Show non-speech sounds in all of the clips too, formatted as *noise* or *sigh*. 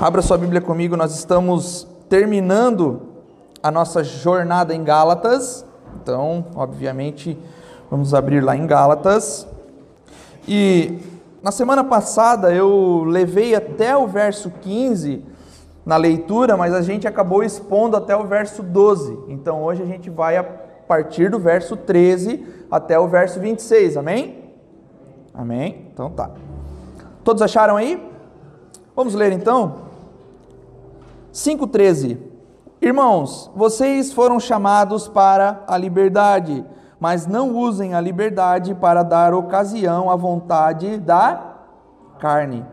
Abra sua Bíblia comigo, nós estamos terminando a nossa jornada em Gálatas. Então, obviamente, vamos abrir lá em Gálatas. E na semana passada eu levei até o verso 15 na leitura, mas a gente acabou expondo até o verso 12. Então hoje a gente vai a partir do verso 13 até o verso 26. Amém? Amém? Então tá. Todos acharam aí? Vamos ler então? 5,13 Irmãos, vocês foram chamados para a liberdade, mas não usem a liberdade para dar ocasião à vontade da carne.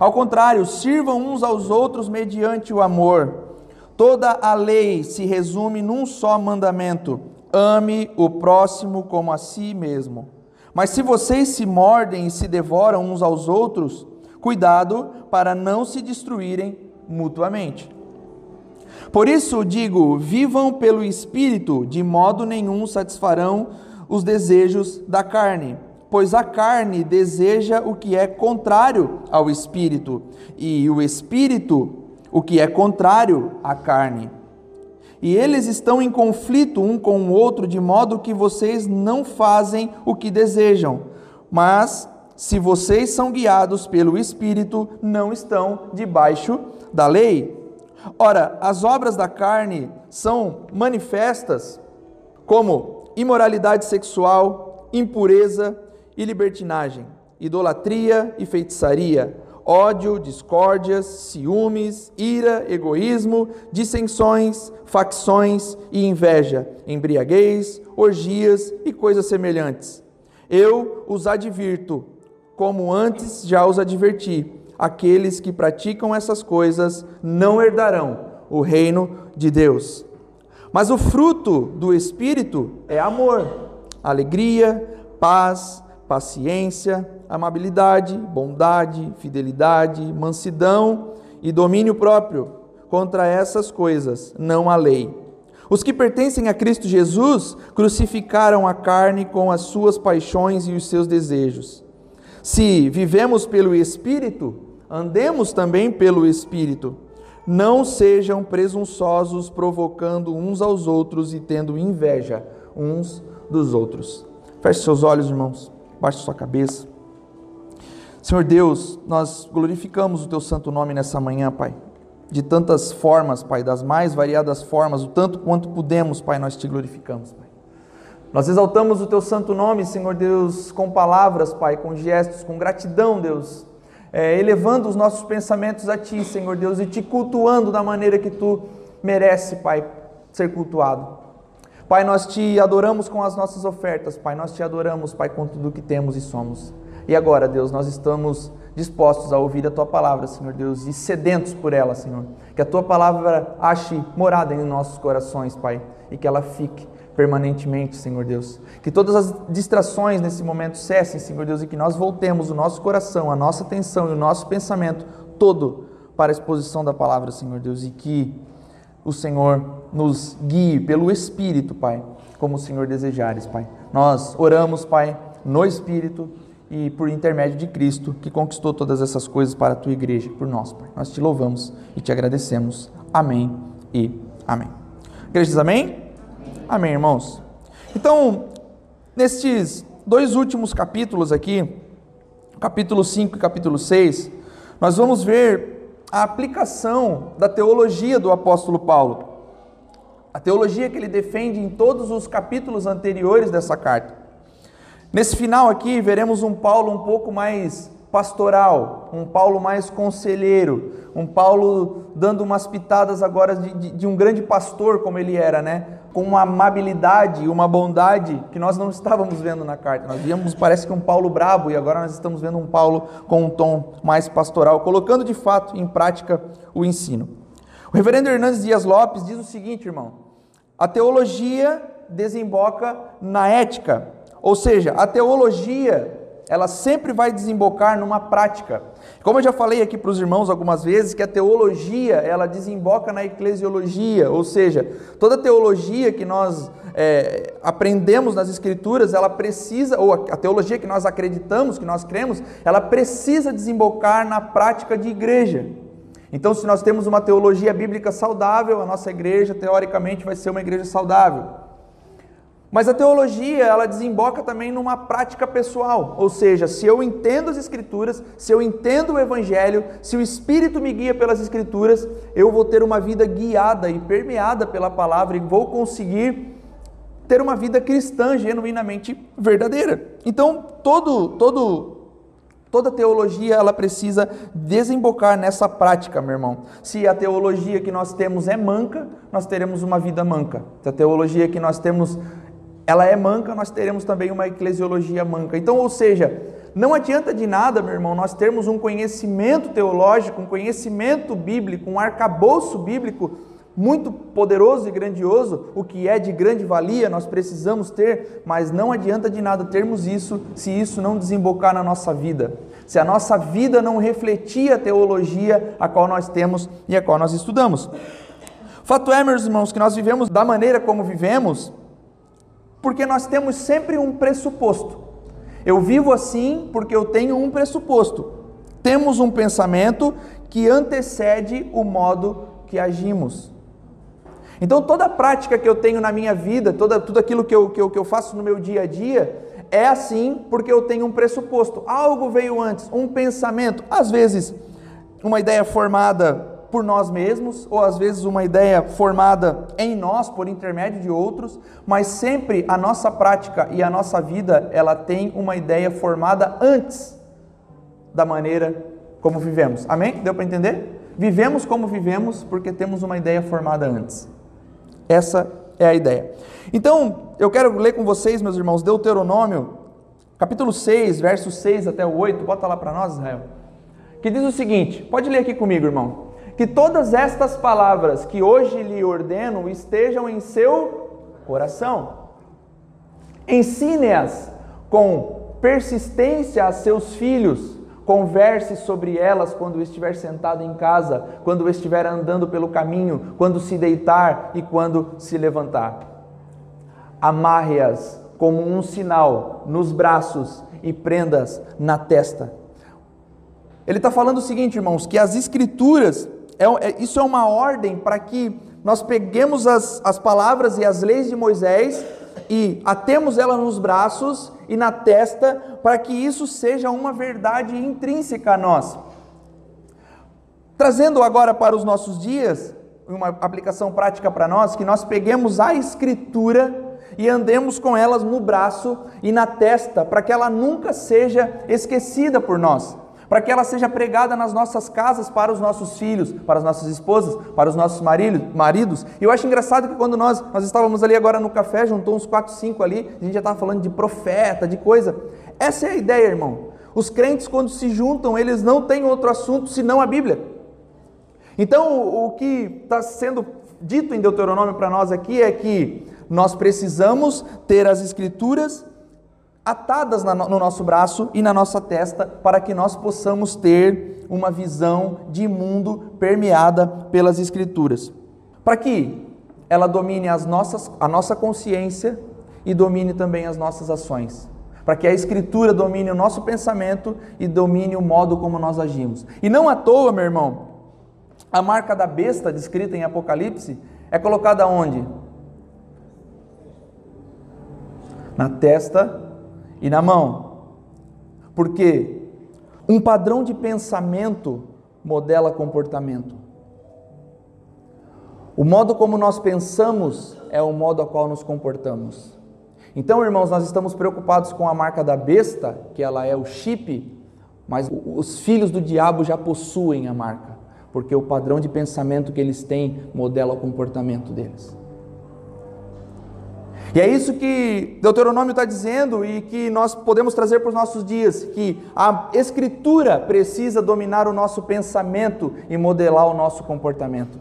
Ao contrário, sirvam uns aos outros mediante o amor. Toda a lei se resume num só mandamento: ame o próximo como a si mesmo. Mas se vocês se mordem e se devoram uns aos outros, cuidado para não se destruírem mutuamente. Por isso digo: vivam pelo Espírito, de modo nenhum satisfarão os desejos da carne. Pois a carne deseja o que é contrário ao Espírito, e o Espírito o que é contrário à carne. E eles estão em conflito um com o outro, de modo que vocês não fazem o que desejam. Mas, se vocês são guiados pelo Espírito, não estão debaixo da lei. Ora, as obras da carne são manifestas como imoralidade sexual, impureza e libertinagem, idolatria e feitiçaria, ódio, discórdias, ciúmes, ira, egoísmo, dissensões, facções e inveja, embriaguez, orgias e coisas semelhantes. Eu os advirto, como antes já os adverti aqueles que praticam essas coisas não herdarão o reino de Deus. Mas o fruto do Espírito é amor, alegria, paz, paciência, amabilidade, bondade, fidelidade, mansidão e domínio próprio. Contra essas coisas não há lei. Os que pertencem a Cristo Jesus crucificaram a carne com as suas paixões e os seus desejos. Se vivemos pelo Espírito, andemos também pelo Espírito. Não sejam presunçosos, provocando uns aos outros e tendo inveja uns dos outros. Feche seus olhos, irmãos. Baixe sua cabeça. Senhor Deus, nós glorificamos o teu santo nome nessa manhã, Pai. De tantas formas, Pai, das mais variadas formas, o tanto quanto pudemos, Pai, nós te glorificamos, Pai. Nós exaltamos o teu santo nome, Senhor Deus, com palavras, Pai, com gestos, com gratidão, Deus, é, elevando os nossos pensamentos a Ti, Senhor Deus, e te cultuando da maneira que Tu merece, Pai, ser cultuado. Pai, nós te adoramos com as nossas ofertas, Pai, nós te adoramos, Pai, com tudo que temos e somos. E agora, Deus, nós estamos dispostos a ouvir a Tua palavra, Senhor Deus, e sedentos por ela, Senhor. Que a Tua palavra ache morada em nossos corações, Pai, e que ela fique permanentemente, Senhor Deus. Que todas as distrações nesse momento cessem, Senhor Deus, e que nós voltemos o nosso coração, a nossa atenção e o nosso pensamento todo para a exposição da palavra, Senhor Deus, e que o Senhor nos guie pelo Espírito, Pai, como o Senhor desejares, Pai. Nós oramos, Pai, no Espírito e por intermédio de Cristo, que conquistou todas essas coisas para a tua igreja, por nós, Pai. Nós te louvamos e te agradecemos. Amém e amém. Igreja diz amém? Amém, irmãos? Então, nestes dois últimos capítulos aqui, capítulo 5 e capítulo 6, nós vamos ver a aplicação da teologia do apóstolo Paulo. A teologia que ele defende em todos os capítulos anteriores dessa carta. Nesse final aqui, veremos um Paulo um pouco mais pastoral, um Paulo mais conselheiro, um Paulo dando umas pitadas agora de, de, de um grande pastor como ele era, né? com uma amabilidade uma bondade que nós não *laughs* estávamos vendo na carta. Nós víamos, parece que um Paulo brabo, e agora nós estamos vendo um Paulo com um tom mais pastoral, colocando de fato em prática o ensino. O reverendo Hernandes Dias Lopes diz o seguinte, irmão: a teologia desemboca na ética, ou seja, a teologia ela sempre vai desembocar numa prática. Como eu já falei aqui para os irmãos algumas vezes, que a teologia ela desemboca na eclesiologia, ou seja, toda teologia que nós é, aprendemos nas Escrituras, ela precisa, ou a teologia que nós acreditamos, que nós cremos, ela precisa desembocar na prática de igreja. Então, se nós temos uma teologia bíblica saudável, a nossa igreja, teoricamente, vai ser uma igreja saudável. Mas a teologia, ela desemboca também numa prática pessoal, ou seja, se eu entendo as Escrituras, se eu entendo o Evangelho, se o Espírito me guia pelas Escrituras, eu vou ter uma vida guiada e permeada pela palavra e vou conseguir ter uma vida cristã genuinamente verdadeira. Então, todo, todo Toda teologia ela precisa desembocar nessa prática, meu irmão. Se a teologia que nós temos é manca, nós teremos uma vida manca. Se a teologia que nós temos ela é manca, nós teremos também uma eclesiologia manca. Então, ou seja, não adianta de nada, meu irmão, nós termos um conhecimento teológico, um conhecimento bíblico, um arcabouço bíblico muito poderoso e grandioso, o que é de grande valia, nós precisamos ter, mas não adianta de nada termos isso se isso não desembocar na nossa vida. Se a nossa vida não refletir a teologia a qual nós temos e a qual nós estudamos. Fato é, meus irmãos, que nós vivemos da maneira como vivemos, porque nós temos sempre um pressuposto. Eu vivo assim porque eu tenho um pressuposto. Temos um pensamento que antecede o modo que agimos. Então, toda prática que eu tenho na minha vida, toda, tudo aquilo que eu, que, eu, que eu faço no meu dia a dia, é assim porque eu tenho um pressuposto. Algo veio antes, um pensamento, às vezes uma ideia formada por nós mesmos, ou às vezes uma ideia formada em nós por intermédio de outros, mas sempre a nossa prática e a nossa vida, ela tem uma ideia formada antes da maneira como vivemos. Amém? Deu para entender? Vivemos como vivemos porque temos uma ideia formada antes. Essa é a ideia. Então, eu quero ler com vocês, meus irmãos, Deuteronômio, capítulo 6, versos 6 até o 8. Bota lá para nós, Israel. Que diz o seguinte: pode ler aqui comigo, irmão. Que todas estas palavras que hoje lhe ordeno estejam em seu coração. Ensine-as com persistência a seus filhos Converse sobre elas quando estiver sentado em casa, quando estiver andando pelo caminho, quando se deitar e quando se levantar. Amarre-as como um sinal nos braços e prendas na testa. Ele está falando o seguinte, irmãos, que as escrituras, é, é, isso é uma ordem para que nós peguemos as, as palavras e as leis de Moisés e atemos ela nos braços e na testa, para que isso seja uma verdade intrínseca a nós. Trazendo agora para os nossos dias, uma aplicação prática para nós, que nós peguemos a Escritura e andemos com elas no braço e na testa, para que ela nunca seja esquecida por nós para que ela seja pregada nas nossas casas para os nossos filhos, para as nossas esposas, para os nossos maridos. E eu acho engraçado que quando nós, nós estávamos ali agora no café, juntou uns 4, 5 ali, a gente já estava falando de profeta, de coisa. Essa é a ideia, irmão. Os crentes, quando se juntam, eles não têm outro assunto senão a Bíblia. Então, o que está sendo dito em Deuteronômio para nós aqui é que nós precisamos ter as Escrituras atadas no nosso braço e na nossa testa, para que nós possamos ter uma visão de mundo permeada pelas Escrituras. Para que ela domine as nossas, a nossa consciência e domine também as nossas ações. Para que a Escritura domine o nosso pensamento e domine o modo como nós agimos. E não à toa, meu irmão, a marca da besta descrita em Apocalipse é colocada onde? Na testa e na mão. Porque um padrão de pensamento modela comportamento. O modo como nós pensamos é o modo a qual nos comportamos. Então, irmãos, nós estamos preocupados com a marca da besta, que ela é o chip, mas os filhos do diabo já possuem a marca, porque o padrão de pensamento que eles têm modela o comportamento deles. E é isso que Deuteronômio está dizendo e que nós podemos trazer para os nossos dias: que a Escritura precisa dominar o nosso pensamento e modelar o nosso comportamento.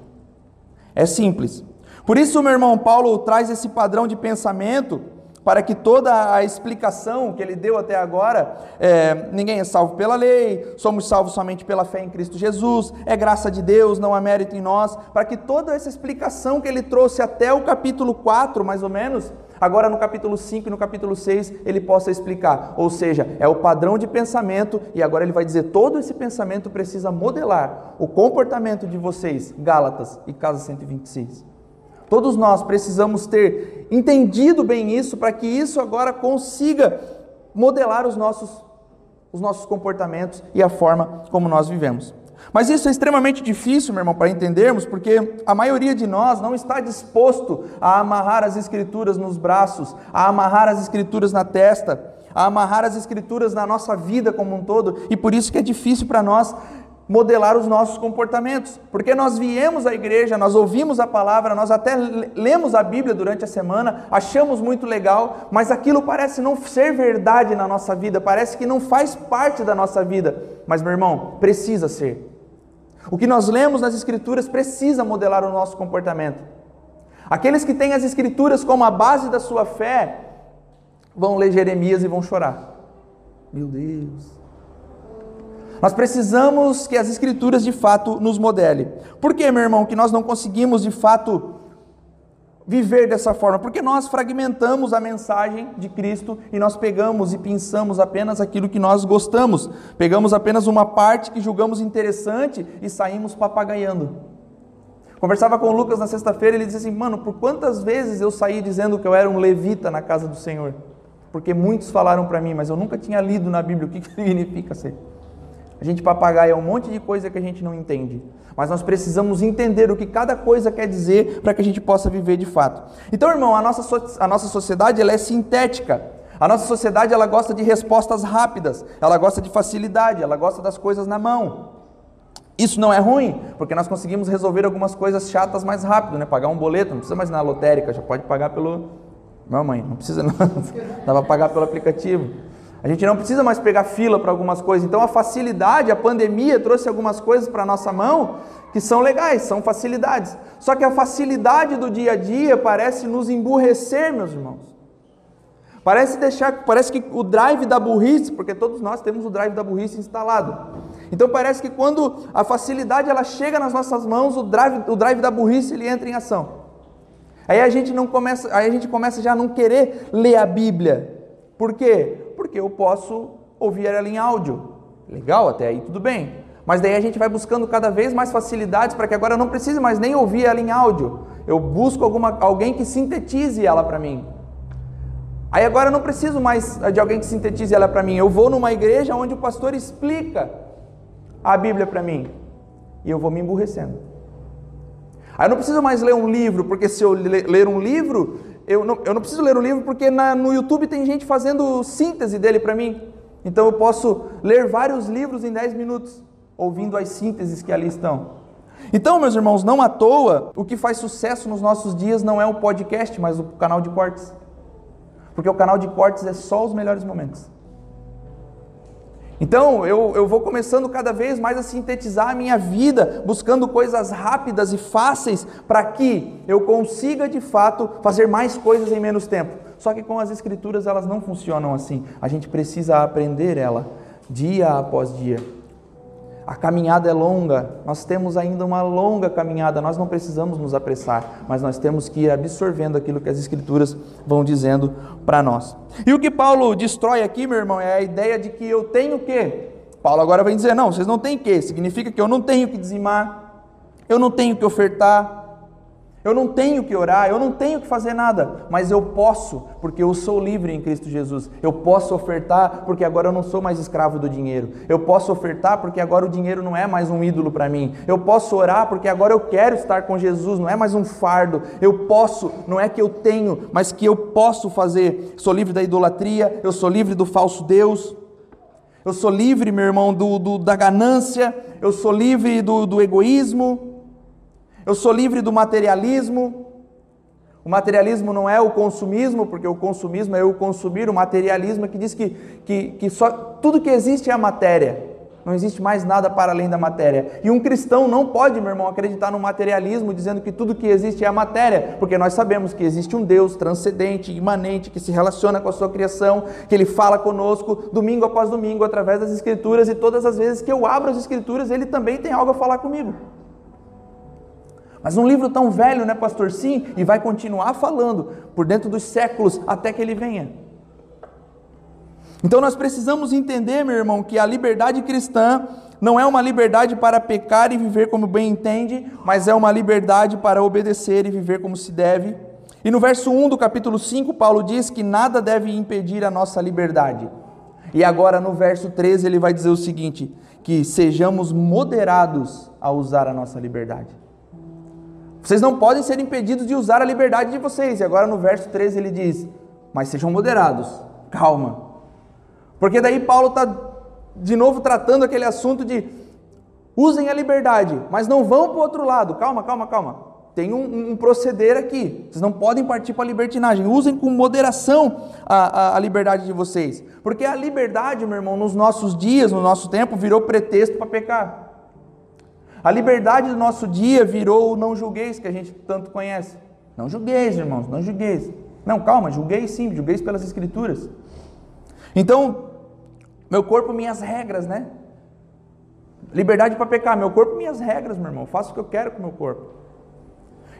É simples. Por isso, meu irmão Paulo traz esse padrão de pensamento para que toda a explicação que ele deu até agora, é, ninguém é salvo pela lei, somos salvos somente pela fé em Cristo Jesus, é graça de Deus, não há mérito em nós, para que toda essa explicação que ele trouxe até o capítulo 4, mais ou menos, agora no capítulo 5 e no capítulo 6 ele possa explicar. Ou seja, é o padrão de pensamento e agora ele vai dizer: todo esse pensamento precisa modelar o comportamento de vocês, Gálatas e Casa 126. Todos nós precisamos ter entendido bem isso para que isso agora consiga modelar os nossos, os nossos comportamentos e a forma como nós vivemos. Mas isso é extremamente difícil, meu irmão, para entendermos, porque a maioria de nós não está disposto a amarrar as escrituras nos braços, a amarrar as escrituras na testa, a amarrar as escrituras na nossa vida como um todo, e por isso que é difícil para nós modelar os nossos comportamentos, porque nós viemos à igreja, nós ouvimos a palavra, nós até lemos a Bíblia durante a semana, achamos muito legal, mas aquilo parece não ser verdade na nossa vida, parece que não faz parte da nossa vida. Mas, meu irmão, precisa ser. O que nós lemos nas Escrituras precisa modelar o nosso comportamento. Aqueles que têm as Escrituras como a base da sua fé vão ler Jeremias e vão chorar. Meu Deus. Nós precisamos que as Escrituras de fato nos modele. Por que, meu irmão, que nós não conseguimos de fato viver dessa forma? Porque nós fragmentamos a mensagem de Cristo e nós pegamos e pensamos apenas aquilo que nós gostamos. Pegamos apenas uma parte que julgamos interessante e saímos papagaiando. Conversava com o Lucas na sexta-feira e ele disse assim: Mano, por quantas vezes eu saí dizendo que eu era um levita na casa do Senhor? Porque muitos falaram para mim, mas eu nunca tinha lido na Bíblia o que significa ser. A gente papagaia um monte de coisa que a gente não entende. Mas nós precisamos entender o que cada coisa quer dizer para que a gente possa viver de fato. Então, irmão, a nossa, a nossa sociedade ela é sintética. A nossa sociedade ela gosta de respostas rápidas, ela gosta de facilidade, ela gosta das coisas na mão. Isso não é ruim, porque nós conseguimos resolver algumas coisas chatas mais rápido, né? Pagar um boleto, não precisa mais ir na lotérica, já pode pagar pelo. Mamãe, não precisa não. *laughs* Dá para pagar pelo aplicativo. A gente não precisa mais pegar fila para algumas coisas. Então a facilidade, a pandemia trouxe algumas coisas para nossa mão que são legais, são facilidades. Só que a facilidade do dia a dia parece nos emburrecer, meus irmãos. Parece deixar, parece que o drive da burrice, porque todos nós temos o drive da burrice instalado. Então parece que quando a facilidade ela chega nas nossas mãos, o drive, o drive da burrice ele entra em ação. Aí a gente não começa, aí a gente começa já a não querer ler a Bíblia. Por quê? Porque eu posso ouvir ela em áudio. Legal, até aí tudo bem. Mas daí a gente vai buscando cada vez mais facilidades para que agora eu não precise mais nem ouvir ela em áudio. Eu busco alguma, alguém que sintetize ela para mim. Aí agora eu não preciso mais de alguém que sintetize ela para mim. Eu vou numa igreja onde o pastor explica a Bíblia para mim. E eu vou me emburrecendo. Aí eu não preciso mais ler um livro, porque se eu ler um livro, eu não, eu não preciso ler o livro porque na, no YouTube tem gente fazendo síntese dele para mim. Então eu posso ler vários livros em 10 minutos, ouvindo as sínteses que ali estão. Então, meus irmãos, não à toa, o que faz sucesso nos nossos dias não é o podcast, mas o canal de cortes. Porque o canal de cortes é só os melhores momentos. Então eu, eu vou começando cada vez mais a sintetizar a minha vida, buscando coisas rápidas e fáceis para que eu consiga de fato fazer mais coisas em menos tempo. Só que com as escrituras elas não funcionam assim. A gente precisa aprender ela dia após dia. A caminhada é longa, nós temos ainda uma longa caminhada, nós não precisamos nos apressar, mas nós temos que ir absorvendo aquilo que as Escrituras vão dizendo para nós. E o que Paulo destrói aqui, meu irmão, é a ideia de que eu tenho que. Paulo agora vai dizer: não, vocês não têm que, significa que eu não tenho que dizimar, eu não tenho que ofertar, eu não tenho que orar, eu não tenho que fazer nada, mas eu posso, porque eu sou livre em Cristo Jesus. Eu posso ofertar, porque agora eu não sou mais escravo do dinheiro. Eu posso ofertar, porque agora o dinheiro não é mais um ídolo para mim. Eu posso orar, porque agora eu quero estar com Jesus, não é mais um fardo. Eu posso, não é que eu tenho, mas que eu posso fazer. Sou livre da idolatria, eu sou livre do falso Deus. Eu sou livre, meu irmão, do, do da ganância, eu sou livre do, do egoísmo. Eu sou livre do materialismo. O materialismo não é o consumismo, porque o consumismo é o consumir, o materialismo é que diz que, que, que só, tudo que existe é a matéria. Não existe mais nada para além da matéria. E um cristão não pode, meu irmão, acreditar no materialismo dizendo que tudo que existe é a matéria, porque nós sabemos que existe um Deus transcendente, imanente, que se relaciona com a sua criação, que ele fala conosco domingo após domingo através das Escrituras, e todas as vezes que eu abro as Escrituras, ele também tem algo a falar comigo. Mas um livro tão velho, né, pastor? Sim, e vai continuar falando por dentro dos séculos até que ele venha. Então nós precisamos entender, meu irmão, que a liberdade cristã não é uma liberdade para pecar e viver como bem entende, mas é uma liberdade para obedecer e viver como se deve. E no verso 1 do capítulo 5, Paulo diz que nada deve impedir a nossa liberdade. E agora no verso 13 ele vai dizer o seguinte: que sejamos moderados a usar a nossa liberdade. Vocês não podem ser impedidos de usar a liberdade de vocês. E agora no verso 13 ele diz: Mas sejam moderados, calma. Porque daí Paulo está de novo tratando aquele assunto de usem a liberdade, mas não vão para o outro lado. Calma, calma, calma. Tem um, um, proceder aqui. Vocês não podem partir para a libertinagem. Usem com moderação a, a, a, liberdade de vocês. Porque a liberdade, meu irmão, nos nossos dias, no nosso tempo, virou pretexto para pecar. A liberdade do nosso dia virou o não julgueis, que a gente tanto conhece. Não julgueis, irmãos, não julgueis. Não, calma, julgueis sim, julgueis pelas escrituras. Então, meu corpo, minhas regras, né? Liberdade para pecar, meu corpo, minhas regras, meu irmão. Faço o que eu quero com meu corpo.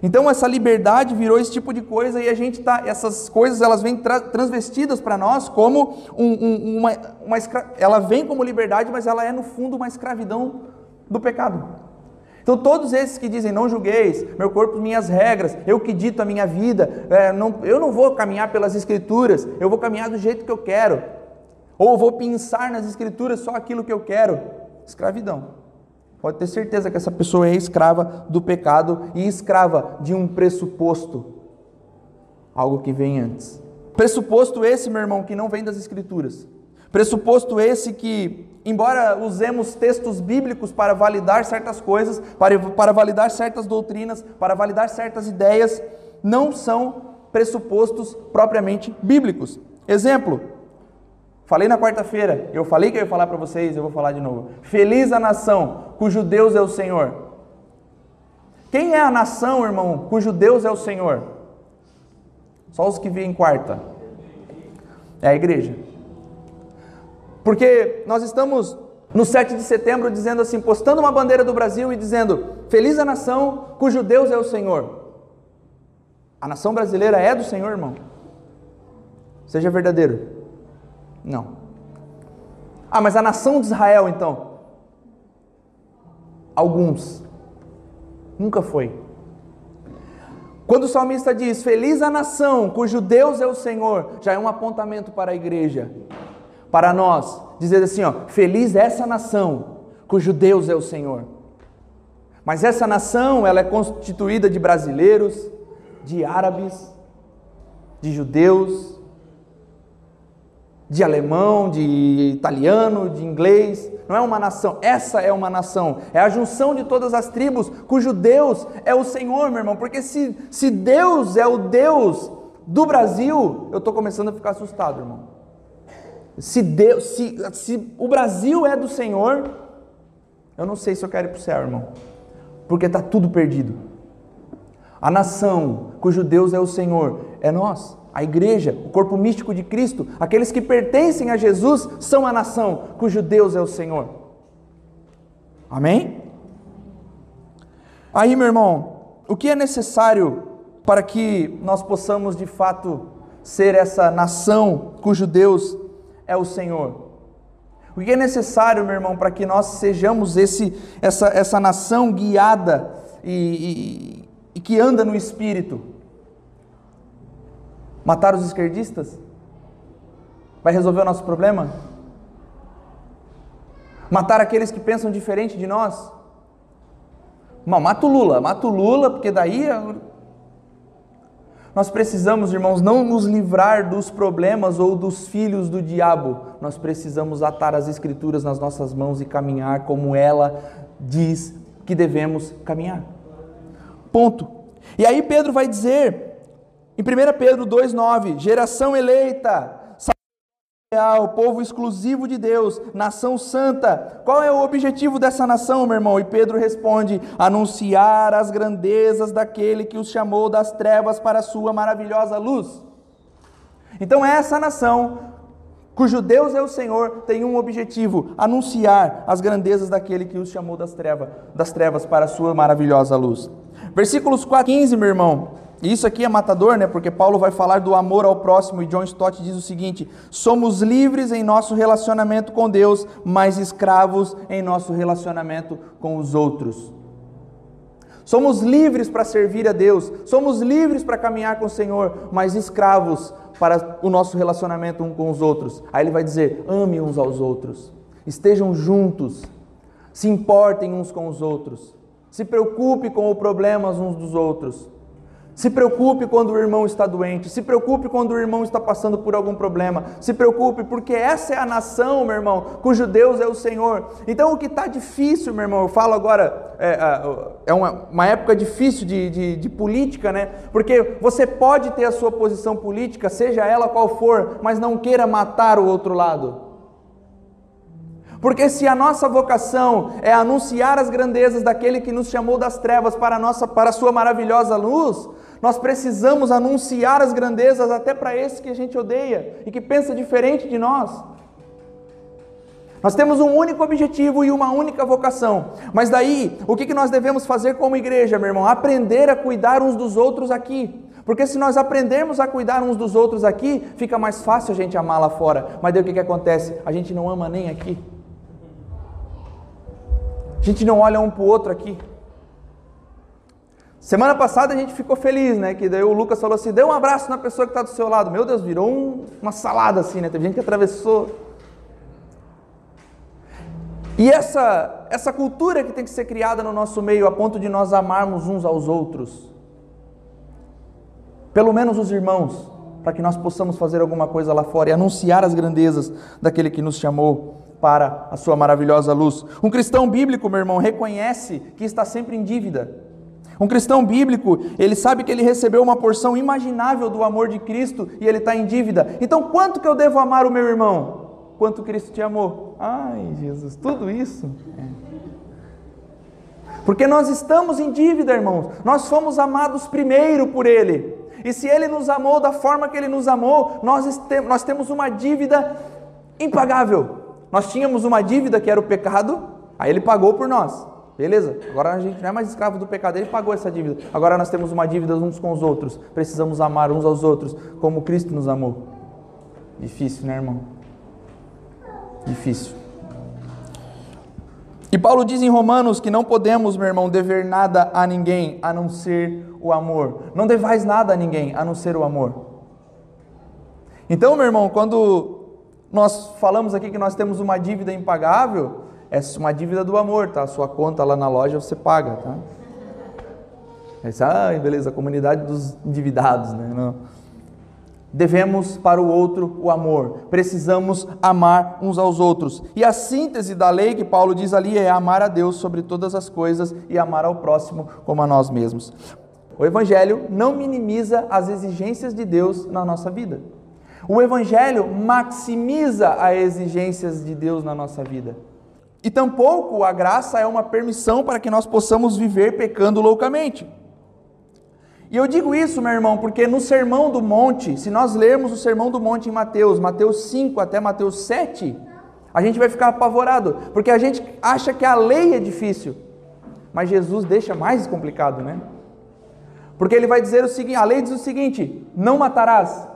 Então essa liberdade virou esse tipo de coisa e a gente tá, essas coisas elas vêm tra transvestidas para nós como um, um, uma, uma ela vem como liberdade, mas ela é no fundo uma escravidão do pecado. Então todos esses que dizem não julgueis, meu corpo, minhas regras, eu que dito a minha vida, é, não, eu não vou caminhar pelas escrituras, eu vou caminhar do jeito que eu quero, ou vou pensar nas escrituras só aquilo que eu quero, escravidão. Pode ter certeza que essa pessoa é escrava do pecado e escrava de um pressuposto, algo que vem antes. Pressuposto esse, meu irmão, que não vem das Escrituras. Pressuposto esse que, embora usemos textos bíblicos para validar certas coisas, para, para validar certas doutrinas, para validar certas ideias, não são pressupostos propriamente bíblicos. Exemplo, Falei na quarta-feira, eu falei que eu ia falar para vocês, eu vou falar de novo. Feliz a nação cujo Deus é o Senhor. Quem é a nação, irmão, cujo Deus é o Senhor? Só os que vêm quarta. É a igreja. Porque nós estamos no 7 de setembro dizendo assim, postando uma bandeira do Brasil e dizendo: Feliz a nação cujo Deus é o Senhor. A nação brasileira é do Senhor, irmão. Seja verdadeiro. Não. Ah, mas a nação de Israel então? Alguns. Nunca foi. Quando o salmista diz: Feliz a nação cujo Deus é o Senhor, já é um apontamento para a igreja, para nós, dizer assim: ó, Feliz essa nação cujo Deus é o Senhor. Mas essa nação, ela é constituída de brasileiros, de árabes, de judeus, de alemão, de italiano, de inglês. Não é uma nação, essa é uma nação. É a junção de todas as tribos, cujo Deus é o Senhor, meu irmão. Porque se, se Deus é o Deus do Brasil, eu estou começando a ficar assustado, irmão. Se, Deus, se, se o Brasil é do Senhor, eu não sei se eu quero ir para o céu, irmão. Porque está tudo perdido. A nação cujo Deus é o Senhor é nós a igreja, o corpo místico de Cristo, aqueles que pertencem a Jesus, são a nação cujo Deus é o Senhor. Amém? Aí, meu irmão, o que é necessário para que nós possamos de fato ser essa nação cujo Deus é o Senhor? O que é necessário, meu irmão, para que nós sejamos esse, essa, essa nação guiada e, e, e que anda no Espírito? Matar os esquerdistas? Vai resolver o nosso problema? Matar aqueles que pensam diferente de nós? Não, mata o Lula, mata o Lula, porque daí. Nós precisamos, irmãos, não nos livrar dos problemas ou dos filhos do diabo. Nós precisamos atar as Escrituras nas nossas mãos e caminhar como ela diz que devemos caminhar. Ponto. E aí Pedro vai dizer em 1 Pedro 2,9, geração eleita, real, povo exclusivo de Deus, nação santa. Qual é o objetivo dessa nação, meu irmão? E Pedro responde: anunciar as grandezas daquele que os chamou das trevas para a sua maravilhosa luz. Então, essa nação cujo Deus é o Senhor, tem um objetivo: anunciar as grandezas daquele que os chamou das trevas, das trevas para a sua maravilhosa luz. Versículos 4 15, meu irmão. Isso aqui é matador, né? Porque Paulo vai falar do amor ao próximo e John Stott diz o seguinte: somos livres em nosso relacionamento com Deus, mas escravos em nosso relacionamento com os outros. Somos livres para servir a Deus, somos livres para caminhar com o Senhor, mas escravos para o nosso relacionamento um com os outros. Aí ele vai dizer: ame uns aos outros, estejam juntos, se importem uns com os outros, se preocupe com os problemas uns dos outros. Se preocupe quando o irmão está doente, se preocupe quando o irmão está passando por algum problema, se preocupe, porque essa é a nação, meu irmão, cujo Deus é o Senhor. Então o que está difícil, meu irmão, eu falo agora, é, é uma, uma época difícil de, de, de política, né? Porque você pode ter a sua posição política, seja ela qual for, mas não queira matar o outro lado. Porque se a nossa vocação é anunciar as grandezas daquele que nos chamou das trevas para a, nossa, para a sua maravilhosa luz, nós precisamos anunciar as grandezas até para esse que a gente odeia e que pensa diferente de nós. Nós temos um único objetivo e uma única vocação. Mas daí, o que nós devemos fazer como igreja, meu irmão? Aprender a cuidar uns dos outros aqui. Porque se nós aprendermos a cuidar uns dos outros aqui, fica mais fácil a gente amar lá fora. Mas daí o que, que acontece? A gente não ama nem aqui. A gente não olha um para o outro aqui. Semana passada a gente ficou feliz, né? Que daí o Lucas falou assim: dê um abraço na pessoa que está do seu lado. Meu Deus, virou um, uma salada assim, né? Teve gente que atravessou. E essa, essa cultura que tem que ser criada no nosso meio, a ponto de nós amarmos uns aos outros, pelo menos os irmãos, para que nós possamos fazer alguma coisa lá fora e anunciar as grandezas daquele que nos chamou para a sua maravilhosa luz. Um cristão bíblico, meu irmão, reconhece que está sempre em dívida. Um cristão bíblico, ele sabe que ele recebeu uma porção imaginável do amor de Cristo e ele está em dívida. Então, quanto que eu devo amar o meu irmão? Quanto Cristo te amou? Ai, Jesus, tudo isso. Porque nós estamos em dívida, irmãos. Nós fomos amados primeiro por Ele. E se Ele nos amou da forma que Ele nos amou, nós, nós temos uma dívida impagável. Nós tínhamos uma dívida que era o pecado, aí Ele pagou por nós. Beleza? Agora a gente não é mais escravo do pecado, ele pagou essa dívida. Agora nós temos uma dívida uns com os outros. Precisamos amar uns aos outros como Cristo nos amou. Difícil, né, irmão? Difícil. E Paulo diz em Romanos que não podemos, meu irmão, dever nada a ninguém a não ser o amor. Não devais nada a ninguém a não ser o amor. Então, meu irmão, quando nós falamos aqui que nós temos uma dívida impagável, é uma dívida do amor, tá? A sua conta lá na loja você paga, tá? Aí ah, beleza, a comunidade dos endividados, né? Não. Devemos para o outro o amor. Precisamos amar uns aos outros. E a síntese da lei que Paulo diz ali é amar a Deus sobre todas as coisas e amar ao próximo como a nós mesmos. O evangelho não minimiza as exigências de Deus na nossa vida. O evangelho maximiza as exigências de Deus na nossa vida. E tampouco a graça é uma permissão para que nós possamos viver pecando loucamente. E eu digo isso, meu irmão, porque no Sermão do Monte, se nós lermos o Sermão do Monte em Mateus, Mateus 5 até Mateus 7, a gente vai ficar apavorado, porque a gente acha que a lei é difícil, mas Jesus deixa mais complicado, né? Porque ele vai dizer o seguinte: a lei diz o seguinte: não matarás.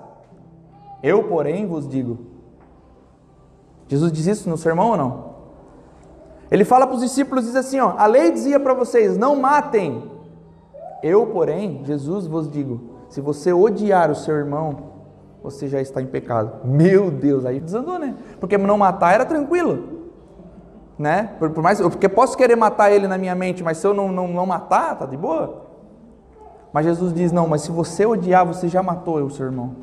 Eu, porém, vos digo. Jesus diz isso no sermão ou não? Ele fala para os discípulos, diz assim, ó, a lei dizia para vocês, não matem. Eu, porém, Jesus vos digo, se você odiar o seu irmão, você já está em pecado. Meu Deus, aí desandou, né? Porque não matar era tranquilo. Né? Por, por mais, porque posso querer matar ele na minha mente, mas se eu não, não, não matar, tá de boa. Mas Jesus diz: não, mas se você odiar, você já matou o seu irmão.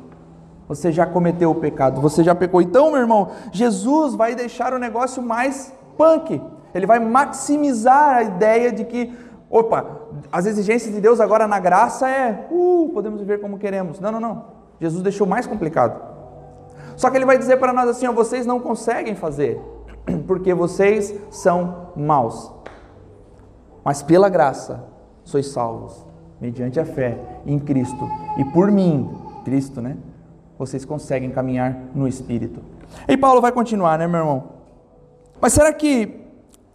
Você já cometeu o pecado, você já pecou. Então, meu irmão, Jesus vai deixar o negócio mais punk. Ele vai maximizar a ideia de que, opa, as exigências de Deus agora na graça é, uh, podemos viver como queremos. Não, não, não. Jesus deixou mais complicado. Só que ele vai dizer para nós assim: ó, vocês não conseguem fazer, *clears throat* porque vocês são maus. Mas pela graça sois salvos, mediante a fé em Cristo. E por mim, Cristo, né? Vocês conseguem caminhar no Espírito. E Paulo vai continuar, né, meu irmão? Mas será que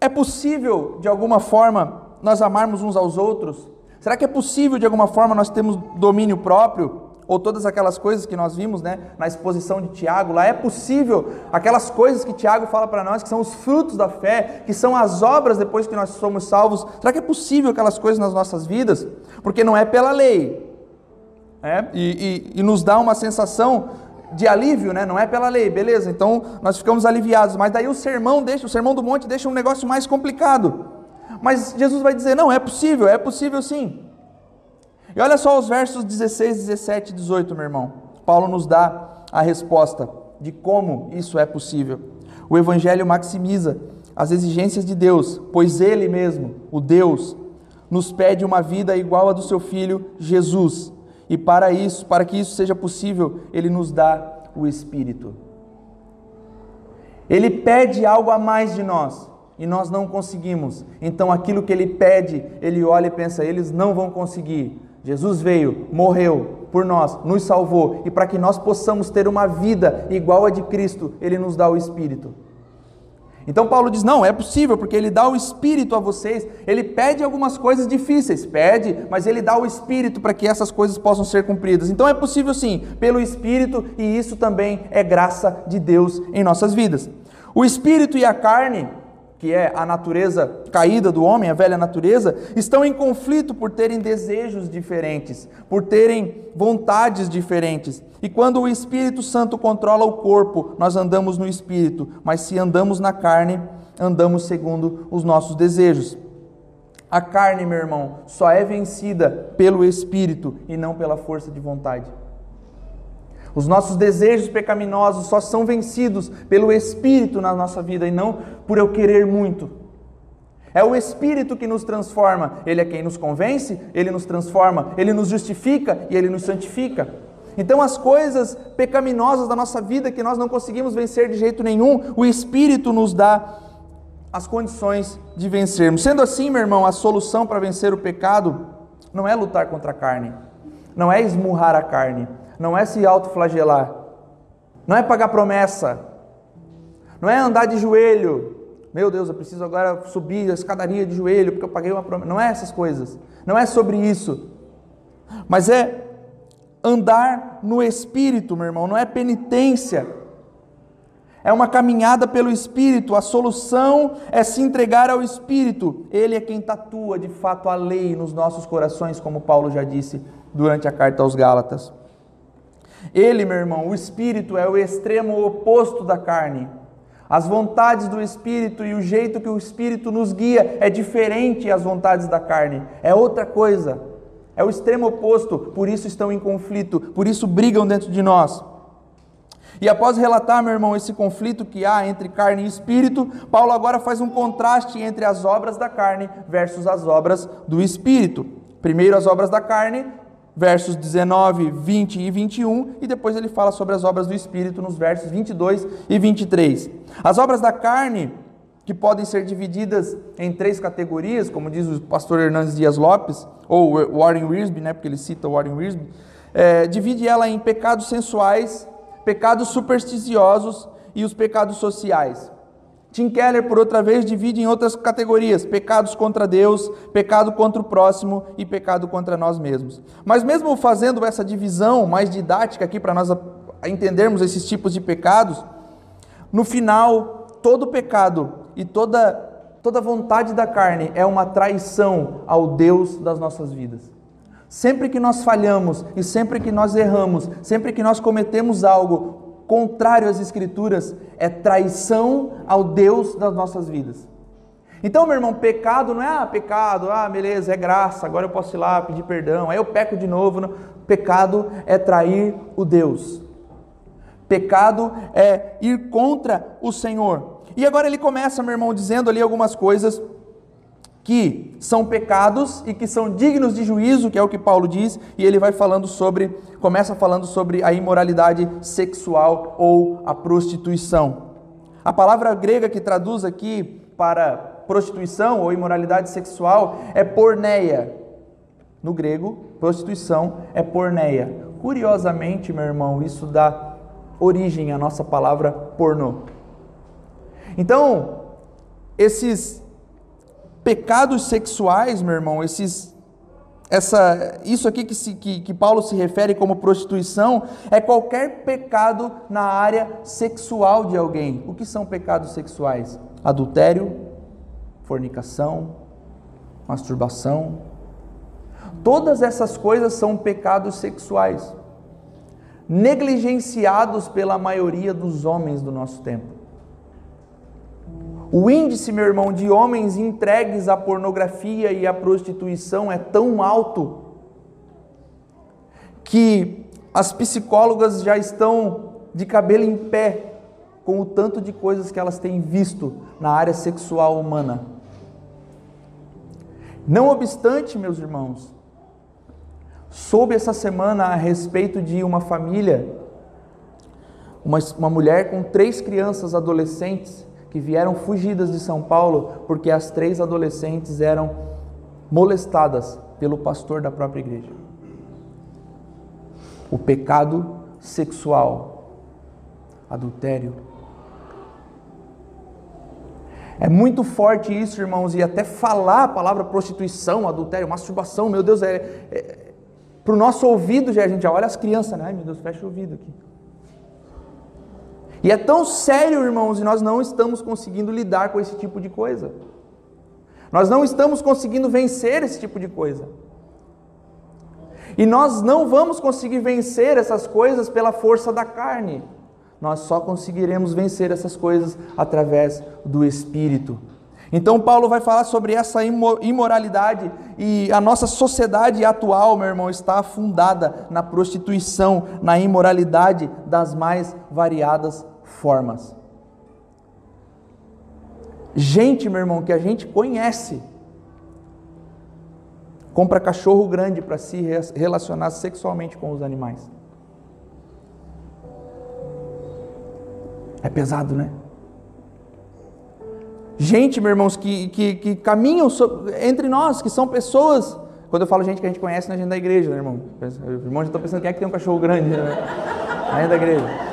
é possível, de alguma forma, nós amarmos uns aos outros? Será que é possível, de alguma forma, nós termos domínio próprio? Ou todas aquelas coisas que nós vimos né, na exposição de Tiago, lá é possível, aquelas coisas que Tiago fala para nós, que são os frutos da fé, que são as obras depois que nós somos salvos, será que é possível aquelas coisas nas nossas vidas? Porque não é pela lei, é, e, e, e nos dá uma sensação de alívio, né? Não é pela lei, beleza? Então nós ficamos aliviados. Mas daí o sermão deixa, o sermão do monte deixa um negócio mais complicado. Mas Jesus vai dizer: não, é possível, é possível sim. E olha só os versos 16, 17 e 18, meu irmão. Paulo nos dá a resposta de como isso é possível. O Evangelho maximiza as exigências de Deus, pois Ele mesmo, o Deus, nos pede uma vida igual à do seu Filho Jesus e para isso, para que isso seja possível, ele nos dá o Espírito. Ele pede algo a mais de nós e nós não conseguimos. Então aquilo que ele pede, ele olha e pensa, eles não vão conseguir. Jesus veio, morreu por nós, nos salvou e para que nós possamos ter uma vida igual a de Cristo, ele nos dá o Espírito. Então Paulo diz: não, é possível, porque ele dá o Espírito a vocês. Ele pede algumas coisas difíceis, pede, mas ele dá o Espírito para que essas coisas possam ser cumpridas. Então é possível sim, pelo Espírito, e isso também é graça de Deus em nossas vidas. O Espírito e a carne que é a natureza caída do homem, a velha natureza, estão em conflito por terem desejos diferentes, por terem vontades diferentes. E quando o Espírito Santo controla o corpo, nós andamos no espírito, mas se andamos na carne, andamos segundo os nossos desejos. A carne, meu irmão, só é vencida pelo espírito e não pela força de vontade. Os nossos desejos pecaminosos só são vencidos pelo Espírito na nossa vida e não por eu querer muito. É o Espírito que nos transforma. Ele é quem nos convence, ele nos transforma, ele nos justifica e ele nos santifica. Então, as coisas pecaminosas da nossa vida que nós não conseguimos vencer de jeito nenhum, o Espírito nos dá as condições de vencermos. Sendo assim, meu irmão, a solução para vencer o pecado não é lutar contra a carne, não é esmurrar a carne, não é se autoflagelar, não é pagar promessa, não é andar de joelho. Meu Deus, eu preciso agora subir a escadaria de joelho porque eu paguei uma promessa. Não é essas coisas. Não é sobre isso. Mas é andar no espírito, meu irmão, não é penitência. É uma caminhada pelo espírito. A solução é se entregar ao espírito. Ele é quem tatua de fato a lei nos nossos corações, como Paulo já disse durante a carta aos Gálatas. Ele, meu irmão, o espírito é o extremo oposto da carne. As vontades do espírito e o jeito que o espírito nos guia é diferente às vontades da carne. É outra coisa. É o extremo oposto, por isso estão em conflito, por isso brigam dentro de nós. E após relatar, meu irmão, esse conflito que há entre carne e espírito, Paulo agora faz um contraste entre as obras da carne versus as obras do espírito. Primeiro as obras da carne, versos 19, 20 e 21, e depois ele fala sobre as obras do Espírito nos versos 22 e 23. As obras da carne, que podem ser divididas em três categorias, como diz o pastor Hernandes Dias Lopes, ou Warren Wiersbe, né, porque ele cita Warren Wiersbe, é, divide ela em pecados sensuais, pecados supersticiosos e os pecados sociais. Tim Keller, por outra vez, divide em outras categorias: pecados contra Deus, pecado contra o próximo e pecado contra nós mesmos. Mas, mesmo fazendo essa divisão mais didática aqui para nós entendermos esses tipos de pecados, no final, todo pecado e toda, toda vontade da carne é uma traição ao Deus das nossas vidas. Sempre que nós falhamos e sempre que nós erramos, sempre que nós cometemos algo contrário às Escrituras, é traição ao Deus das nossas vidas. Então, meu irmão, pecado não é ah, pecado, ah, beleza, é graça, agora eu posso ir lá pedir perdão, aí eu peco de novo. Não. Pecado é trair o Deus. Pecado é ir contra o Senhor. E agora ele começa, meu irmão, dizendo ali algumas coisas que são pecados e que são dignos de juízo, que é o que Paulo diz, e ele vai falando sobre, começa falando sobre a imoralidade sexual ou a prostituição. A palavra grega que traduz aqui para prostituição ou imoralidade sexual é porneia. No grego, prostituição é porneia. Curiosamente, meu irmão, isso dá origem a nossa palavra pornô. Então, esses pecados sexuais, meu irmão, esses essa, isso aqui que, se, que, que Paulo se refere como prostituição é qualquer pecado na área sexual de alguém. O que são pecados sexuais? Adultério, fornicação, masturbação. Todas essas coisas são pecados sexuais, negligenciados pela maioria dos homens do nosso tempo. O índice, meu irmão, de homens entregues à pornografia e à prostituição é tão alto que as psicólogas já estão de cabelo em pé com o tanto de coisas que elas têm visto na área sexual humana. Não obstante, meus irmãos, soube essa semana a respeito de uma família, uma, uma mulher com três crianças adolescentes que vieram fugidas de São Paulo porque as três adolescentes eram molestadas pelo pastor da própria igreja. O pecado sexual, adultério. É muito forte isso, irmãos, e até falar a palavra prostituição, adultério, masturbação, meu Deus, é, é para o nosso ouvido já a gente já olha as crianças, né? Ai, meu Deus, fecha o ouvido aqui. E é tão sério, irmãos, e nós não estamos conseguindo lidar com esse tipo de coisa. Nós não estamos conseguindo vencer esse tipo de coisa. E nós não vamos conseguir vencer essas coisas pela força da carne. Nós só conseguiremos vencer essas coisas através do Espírito. Então, Paulo vai falar sobre essa imoralidade e a nossa sociedade atual, meu irmão, está afundada na prostituição, na imoralidade das mais variadas formas. Gente, meu irmão, que a gente conhece, compra cachorro grande para se relacionar sexualmente com os animais. É pesado, né? Gente, meus irmãos, que, que, que caminham entre nós, que são pessoas. Quando eu falo gente que a gente conhece na gente da igreja, né, irmão? Os irmãos já estão pensando quem é que tem um cachorro grande né? na gente da igreja.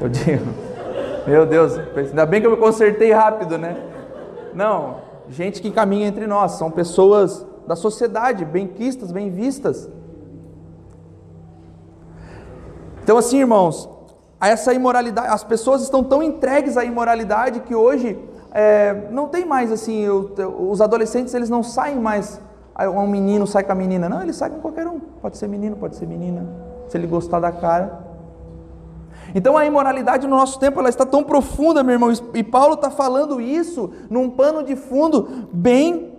Eu digo, meu Deus, ainda bem que eu me consertei rápido, né? Não, gente que caminha entre nós, são pessoas da sociedade, bem-quistas, bem vistas. Então, assim, irmãos, essa imoralidade, as pessoas estão tão entregues à imoralidade que hoje é, não tem mais assim, os adolescentes eles não saem mais, um menino sai com a menina, não, eles saem com qualquer um, pode ser menino, pode ser menina, se ele gostar da cara. Então a imoralidade no nosso tempo ela está tão profunda, meu irmão, e Paulo está falando isso num pano de fundo bem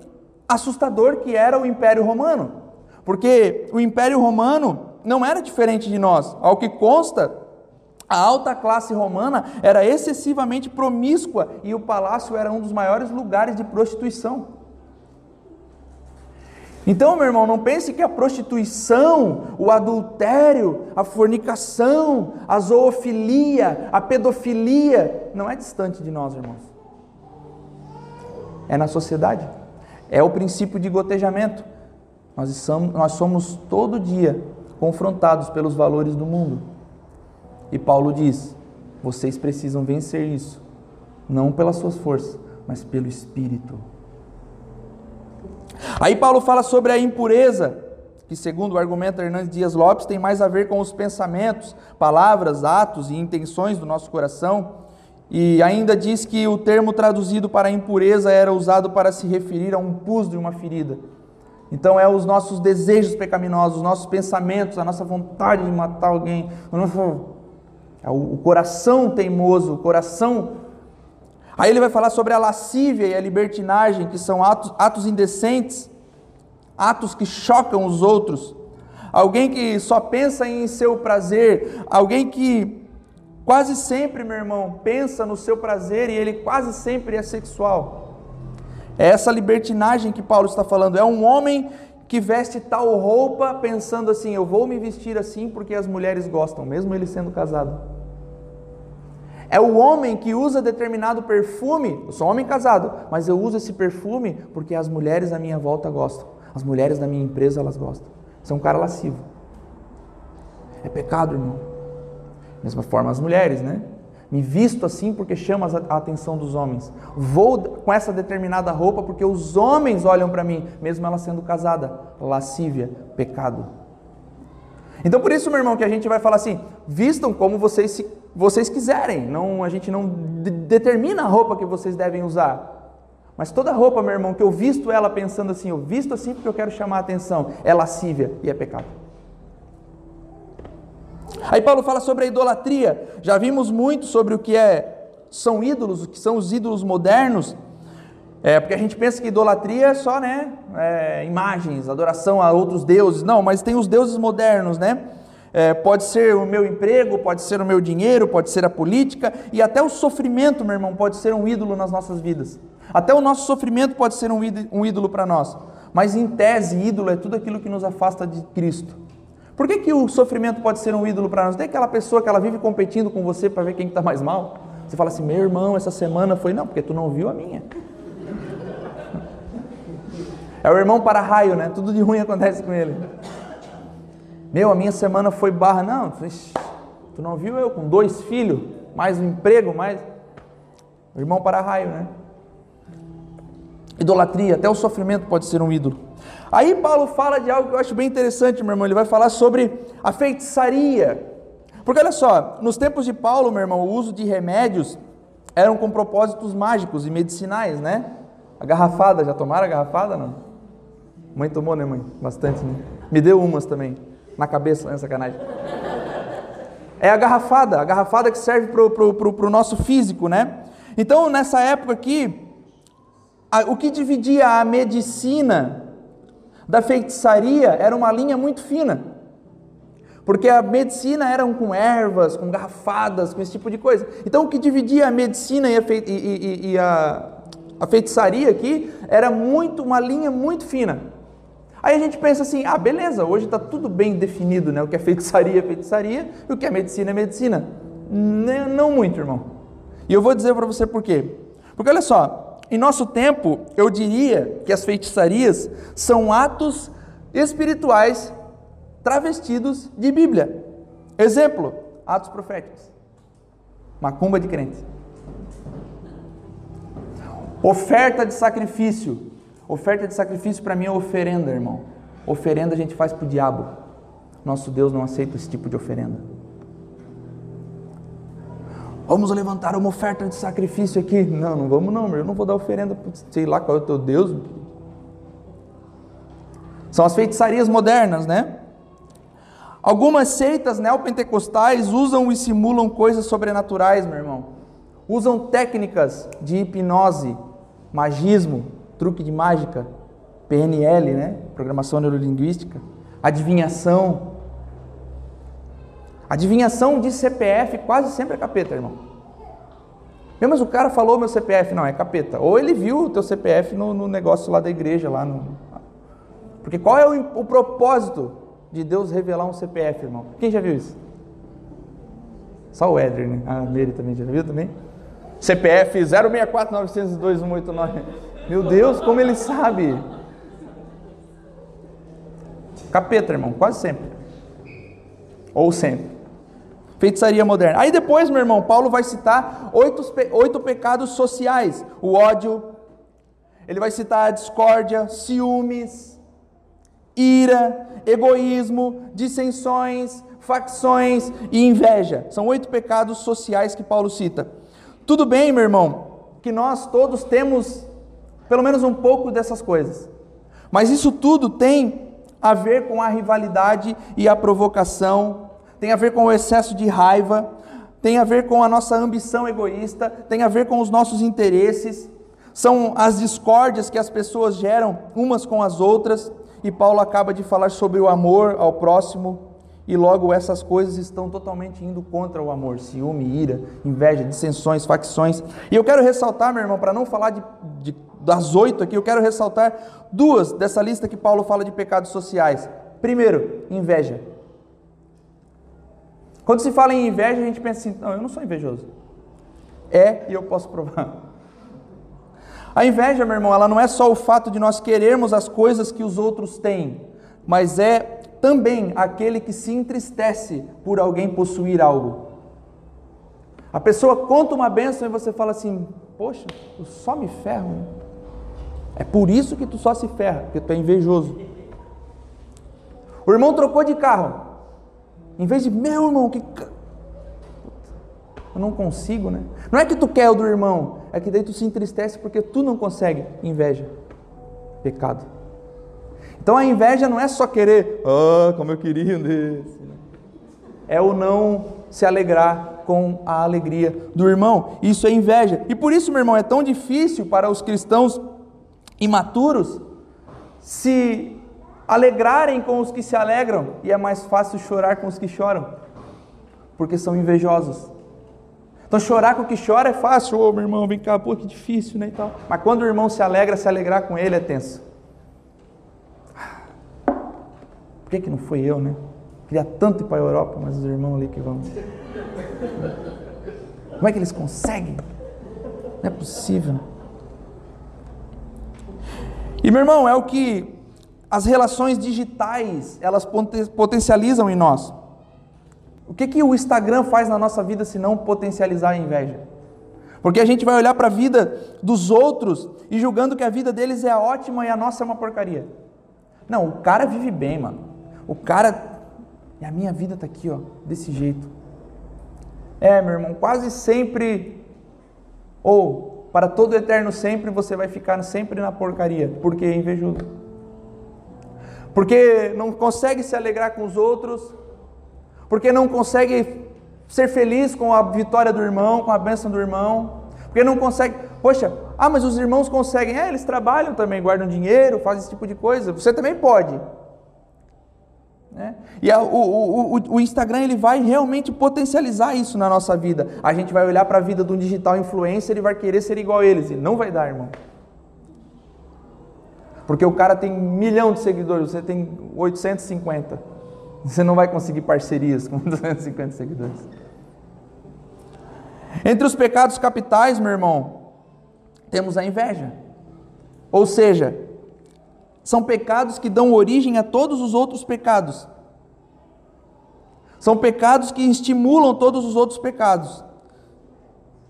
assustador que era o Império Romano. Porque o Império Romano não era diferente de nós. Ao que consta, a alta classe romana era excessivamente promíscua e o palácio era um dos maiores lugares de prostituição. Então, meu irmão, não pense que a prostituição, o adultério, a fornicação, a zoofilia, a pedofilia não é distante de nós, irmãos. É na sociedade. É o princípio de gotejamento. Nós somos, nós somos todo dia confrontados pelos valores do mundo. E Paulo diz: vocês precisam vencer isso, não pelas suas forças, mas pelo Espírito. Aí Paulo fala sobre a impureza, que segundo o argumento Hernandes Dias Lopes tem mais a ver com os pensamentos, palavras, atos e intenções do nosso coração. E ainda diz que o termo traduzido para impureza era usado para se referir a um pus de uma ferida. Então é os nossos desejos pecaminosos, os nossos pensamentos, a nossa vontade de matar alguém, o, é coração teimoso, o coração Aí ele vai falar sobre a lascívia e a libertinagem, que são atos, atos indecentes, atos que chocam os outros. Alguém que só pensa em seu prazer, alguém que quase sempre, meu irmão, pensa no seu prazer e ele quase sempre é sexual. É essa libertinagem que Paulo está falando. É um homem que veste tal roupa pensando assim: eu vou me vestir assim porque as mulheres gostam, mesmo ele sendo casado. É o homem que usa determinado perfume. Eu sou um homem casado, mas eu uso esse perfume porque as mulheres à minha volta gostam. As mulheres da minha empresa elas gostam. São um cara lascivo. É pecado, irmão. Mesma forma as mulheres, né? Me visto assim porque chama a atenção dos homens. Vou com essa determinada roupa porque os homens olham para mim, mesmo ela sendo casada. Lascívia, pecado. Então por isso, meu irmão, que a gente vai falar assim: vistam como vocês, se, vocês quiserem. Não, a gente não de, determina a roupa que vocês devem usar. Mas toda roupa, meu irmão, que eu visto ela pensando assim, eu visto assim porque eu quero chamar a atenção, é lascívia e é pecado. Aí Paulo fala sobre a idolatria. Já vimos muito sobre o que é são ídolos, o que são os ídolos modernos. É, porque a gente pensa que idolatria é só, né, é, imagens, adoração a outros deuses. Não, mas tem os deuses modernos, né? É, pode ser o meu emprego, pode ser o meu dinheiro, pode ser a política e até o sofrimento, meu irmão, pode ser um ídolo nas nossas vidas. Até o nosso sofrimento pode ser um ídolo para nós. Mas em tese, ídolo é tudo aquilo que nos afasta de Cristo. Por que, que o sofrimento pode ser um ídolo para nós? Tem aquela pessoa que ela vive competindo com você para ver quem está mais mal. Você fala assim, meu irmão, essa semana foi. Não, porque tu não viu a minha. É o irmão para raio, né? Tudo de ruim acontece com ele. Meu, a minha semana foi barra. Não, tu não viu eu com dois filhos, mais um emprego, mais. Irmão para raio, né? Idolatria, até o sofrimento pode ser um ídolo. Aí Paulo fala de algo que eu acho bem interessante, meu irmão. Ele vai falar sobre a feitiçaria. Porque olha só, nos tempos de Paulo, meu irmão, o uso de remédios eram com propósitos mágicos e medicinais, né? A garrafada, já tomaram a garrafada, não? Mãe tomou, né, mãe? Bastante, né? Me deu umas também, na cabeça, né, sacanagem. É a garrafada, a garrafada que serve para o nosso físico, né? Então, nessa época aqui, a, o que dividia a medicina da feitiçaria era uma linha muito fina. Porque a medicina eram com ervas, com garrafadas, com esse tipo de coisa. Então o que dividia a medicina e a, fei e, e, e a, a feitiçaria aqui era muito uma linha muito fina. Aí a gente pensa assim, ah, beleza, hoje está tudo bem definido, né? O que é feitiçaria é feitiçaria e o que é medicina é medicina. Não muito, irmão. E eu vou dizer para você por quê. Porque olha só, em nosso tempo, eu diria que as feitiçarias são atos espirituais travestidos de Bíblia. Exemplo, atos proféticos. Macumba de crente. Oferta de sacrifício. Oferta de sacrifício para mim é oferenda, irmão. Oferenda a gente faz para o diabo. Nosso Deus não aceita esse tipo de oferenda. Vamos levantar uma oferta de sacrifício aqui. Não, não vamos não, eu não vou dar oferenda, sei lá qual é o teu Deus. São as feitiçarias modernas, né? Algumas seitas neopentecostais usam e simulam coisas sobrenaturais, meu irmão. Usam técnicas de hipnose, magismo, truque de mágica, PNL, né? Programação neurolinguística, adivinhação, Adivinhação de CPF quase sempre é capeta, irmão. Mas o cara falou meu CPF, não, é capeta. Ou ele viu o teu CPF no, no negócio lá da igreja, lá no. Porque qual é o, o propósito de Deus revelar um CPF, irmão? Quem já viu isso? Só o Éder, né? A Meire também já viu também? CPF 064902189. Meu Deus, como ele sabe? Capeta, irmão, quase sempre. Ou sempre. Feitiçaria moderna. Aí depois, meu irmão, Paulo vai citar oito, oito pecados sociais: o ódio, ele vai citar a discórdia, ciúmes, ira, egoísmo, dissensões, facções e inveja. São oito pecados sociais que Paulo cita. Tudo bem, meu irmão, que nós todos temos pelo menos um pouco dessas coisas. Mas isso tudo tem a ver com a rivalidade e a provocação tem a ver com o excesso de raiva, tem a ver com a nossa ambição egoísta, tem a ver com os nossos interesses, são as discórdias que as pessoas geram umas com as outras, e Paulo acaba de falar sobre o amor ao próximo, e logo essas coisas estão totalmente indo contra o amor, ciúme, ira, inveja, dissensões, facções. E eu quero ressaltar, meu irmão, para não falar de, de, das oito aqui, eu quero ressaltar duas dessa lista que Paulo fala de pecados sociais. Primeiro, inveja. Quando se fala em inveja, a gente pensa assim: não, eu não sou invejoso. É e eu posso provar. A inveja, meu irmão, ela não é só o fato de nós querermos as coisas que os outros têm, mas é também aquele que se entristece por alguém possuir algo. A pessoa conta uma bênção e você fala assim: Poxa, eu só me ferro. Né? É por isso que tu só se ferra, porque tu é invejoso. O irmão trocou de carro. Em vez de, meu irmão, que. Eu não consigo, né? Não é que tu quer o do irmão, é que daí tu se entristece porque tu não consegue. Inveja. Pecado. Então a inveja não é só querer, ah, como eu queria desse. É o não se alegrar com a alegria do irmão. Isso é inveja. E por isso, meu irmão, é tão difícil para os cristãos imaturos se alegrarem com os que se alegram e é mais fácil chorar com os que choram, porque são invejosos. Então chorar com o que chora é fácil, ô oh, meu irmão, vem cá, pô, que difícil, né, e tal. Mas quando o irmão se alegra, se alegrar com ele é tenso. Por que, que não foi eu, né? Queria tanto ir para a Europa, mas os irmãos ali que vão. Como é que eles conseguem? Não é possível. E meu irmão, é o que as relações digitais elas potencializam em nós. O que, que o Instagram faz na nossa vida se não potencializar a inveja? Porque a gente vai olhar para a vida dos outros e julgando que a vida deles é ótima e a nossa é uma porcaria. Não, o cara vive bem, mano. O cara. E a minha vida está aqui, ó, desse jeito. É, meu irmão, quase sempre. Ou, para todo eterno sempre, você vai ficar sempre na porcaria. Porque é invejoso. Porque não consegue se alegrar com os outros porque não consegue ser feliz com a vitória do irmão, com a bênção do irmão, porque não consegue, poxa, ah, mas os irmãos conseguem, é, eles trabalham também, guardam dinheiro, fazem esse tipo de coisa, você também pode. Né? E a, o, o, o, Instagram ele vai realmente potencializar isso na nossa vida. A gente vai olhar para a vida de um digital influencer e vai querer ser igual a eles. E não vai dar, irmão. Porque o cara tem um milhão de seguidores, você tem 850. Você não vai conseguir parcerias com *laughs* 250 seguidores. Entre os pecados capitais, meu irmão, temos a inveja. Ou seja, são pecados que dão origem a todos os outros pecados. São pecados que estimulam todos os outros pecados.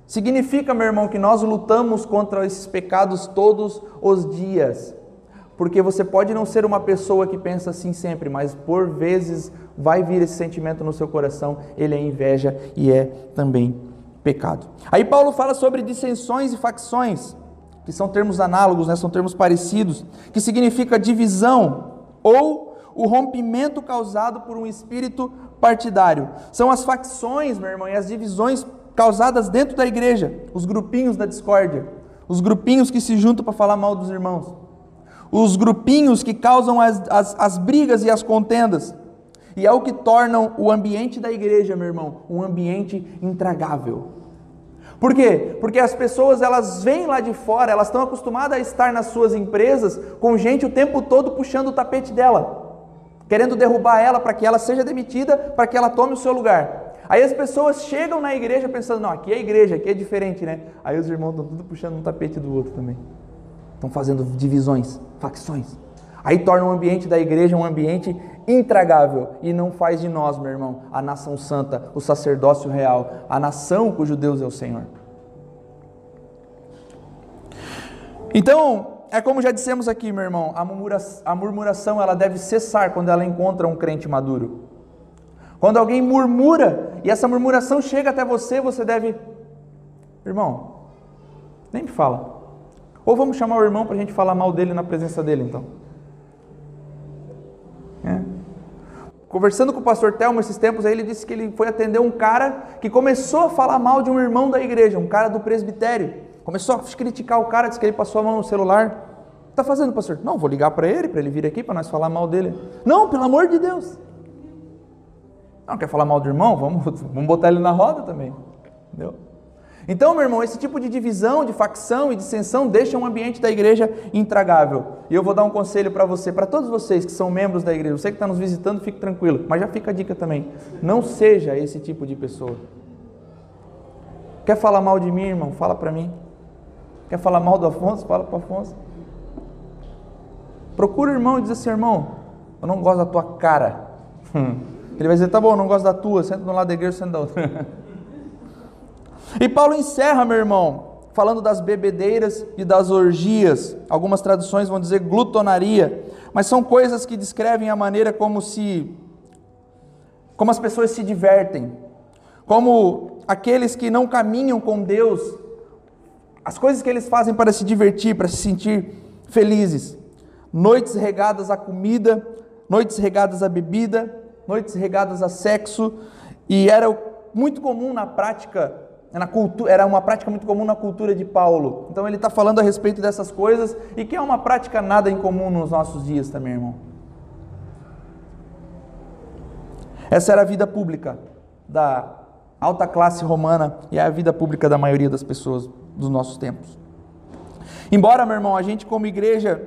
Significa, meu irmão, que nós lutamos contra esses pecados todos os dias porque você pode não ser uma pessoa que pensa assim sempre, mas por vezes vai vir esse sentimento no seu coração, ele é inveja e é também pecado. Aí Paulo fala sobre dissensões e facções, que são termos análogos, né? são termos parecidos, que significa divisão ou o rompimento causado por um espírito partidário. São as facções, meu irmão, e as divisões causadas dentro da igreja, os grupinhos da discórdia, os grupinhos que se juntam para falar mal dos irmãos os grupinhos que causam as, as, as brigas e as contendas. E é o que tornam o ambiente da igreja, meu irmão, um ambiente intragável. Por quê? Porque as pessoas elas vêm lá de fora, elas estão acostumadas a estar nas suas empresas com gente o tempo todo puxando o tapete dela, querendo derrubar ela para que ela seja demitida, para que ela tome o seu lugar. Aí as pessoas chegam na igreja pensando, não, aqui é igreja, aqui é diferente, né? Aí os irmãos estão tudo puxando um tapete do outro também. Estão fazendo divisões, facções. Aí torna o ambiente da igreja um ambiente intragável e não faz de nós, meu irmão, a nação santa, o sacerdócio real, a nação cujo Deus é o Senhor. Então, é como já dissemos aqui, meu irmão, a murmuração, ela deve cessar quando ela encontra um crente maduro. Quando alguém murmura e essa murmuração chega até você, você deve, irmão, nem me fala. Ou vamos chamar o irmão para a gente falar mal dele na presença dele, então. É. Conversando com o pastor Telmo esses tempos, aí ele disse que ele foi atender um cara que começou a falar mal de um irmão da igreja, um cara do presbitério. Começou a criticar o cara, disse que ele passou a mão no celular. Está fazendo, pastor? Não, vou ligar para ele, para ele vir aqui para nós falar mal dele. Não, pelo amor de Deus. Não quer falar mal do irmão? Vamos, *laughs* vamos botar ele na roda também. Entendeu? Então, meu irmão, esse tipo de divisão, de facção e dissensão deixa um ambiente da igreja intragável. E eu vou dar um conselho para você, para todos vocês que são membros da igreja, você que está nos visitando, fique tranquilo. Mas já fica a dica também: não seja esse tipo de pessoa. Quer falar mal de mim, irmão? Fala para mim. Quer falar mal do Afonso? Fala para Afonso. Procura o irmão e diz assim: irmão, Eu não gosto da tua cara. *laughs* Ele vai dizer: Tá bom, eu não gosto da tua, senta no lado da igreja, senta da outra. *laughs* e Paulo encerra, meu irmão, falando das bebedeiras e das orgias. Algumas traduções vão dizer glutonaria, mas são coisas que descrevem a maneira como se como as pessoas se divertem, como aqueles que não caminham com Deus, as coisas que eles fazem para se divertir, para se sentir felizes. Noites regadas à comida, noites regadas à bebida, noites regadas a sexo, e era muito comum na prática, na cultura, era uma prática muito comum na cultura de Paulo. Então ele está falando a respeito dessas coisas e que é uma prática nada incomum nos nossos dias também, irmão. Essa era a vida pública da alta classe romana e é a vida pública da maioria das pessoas dos nossos tempos. Embora, meu irmão, a gente como igreja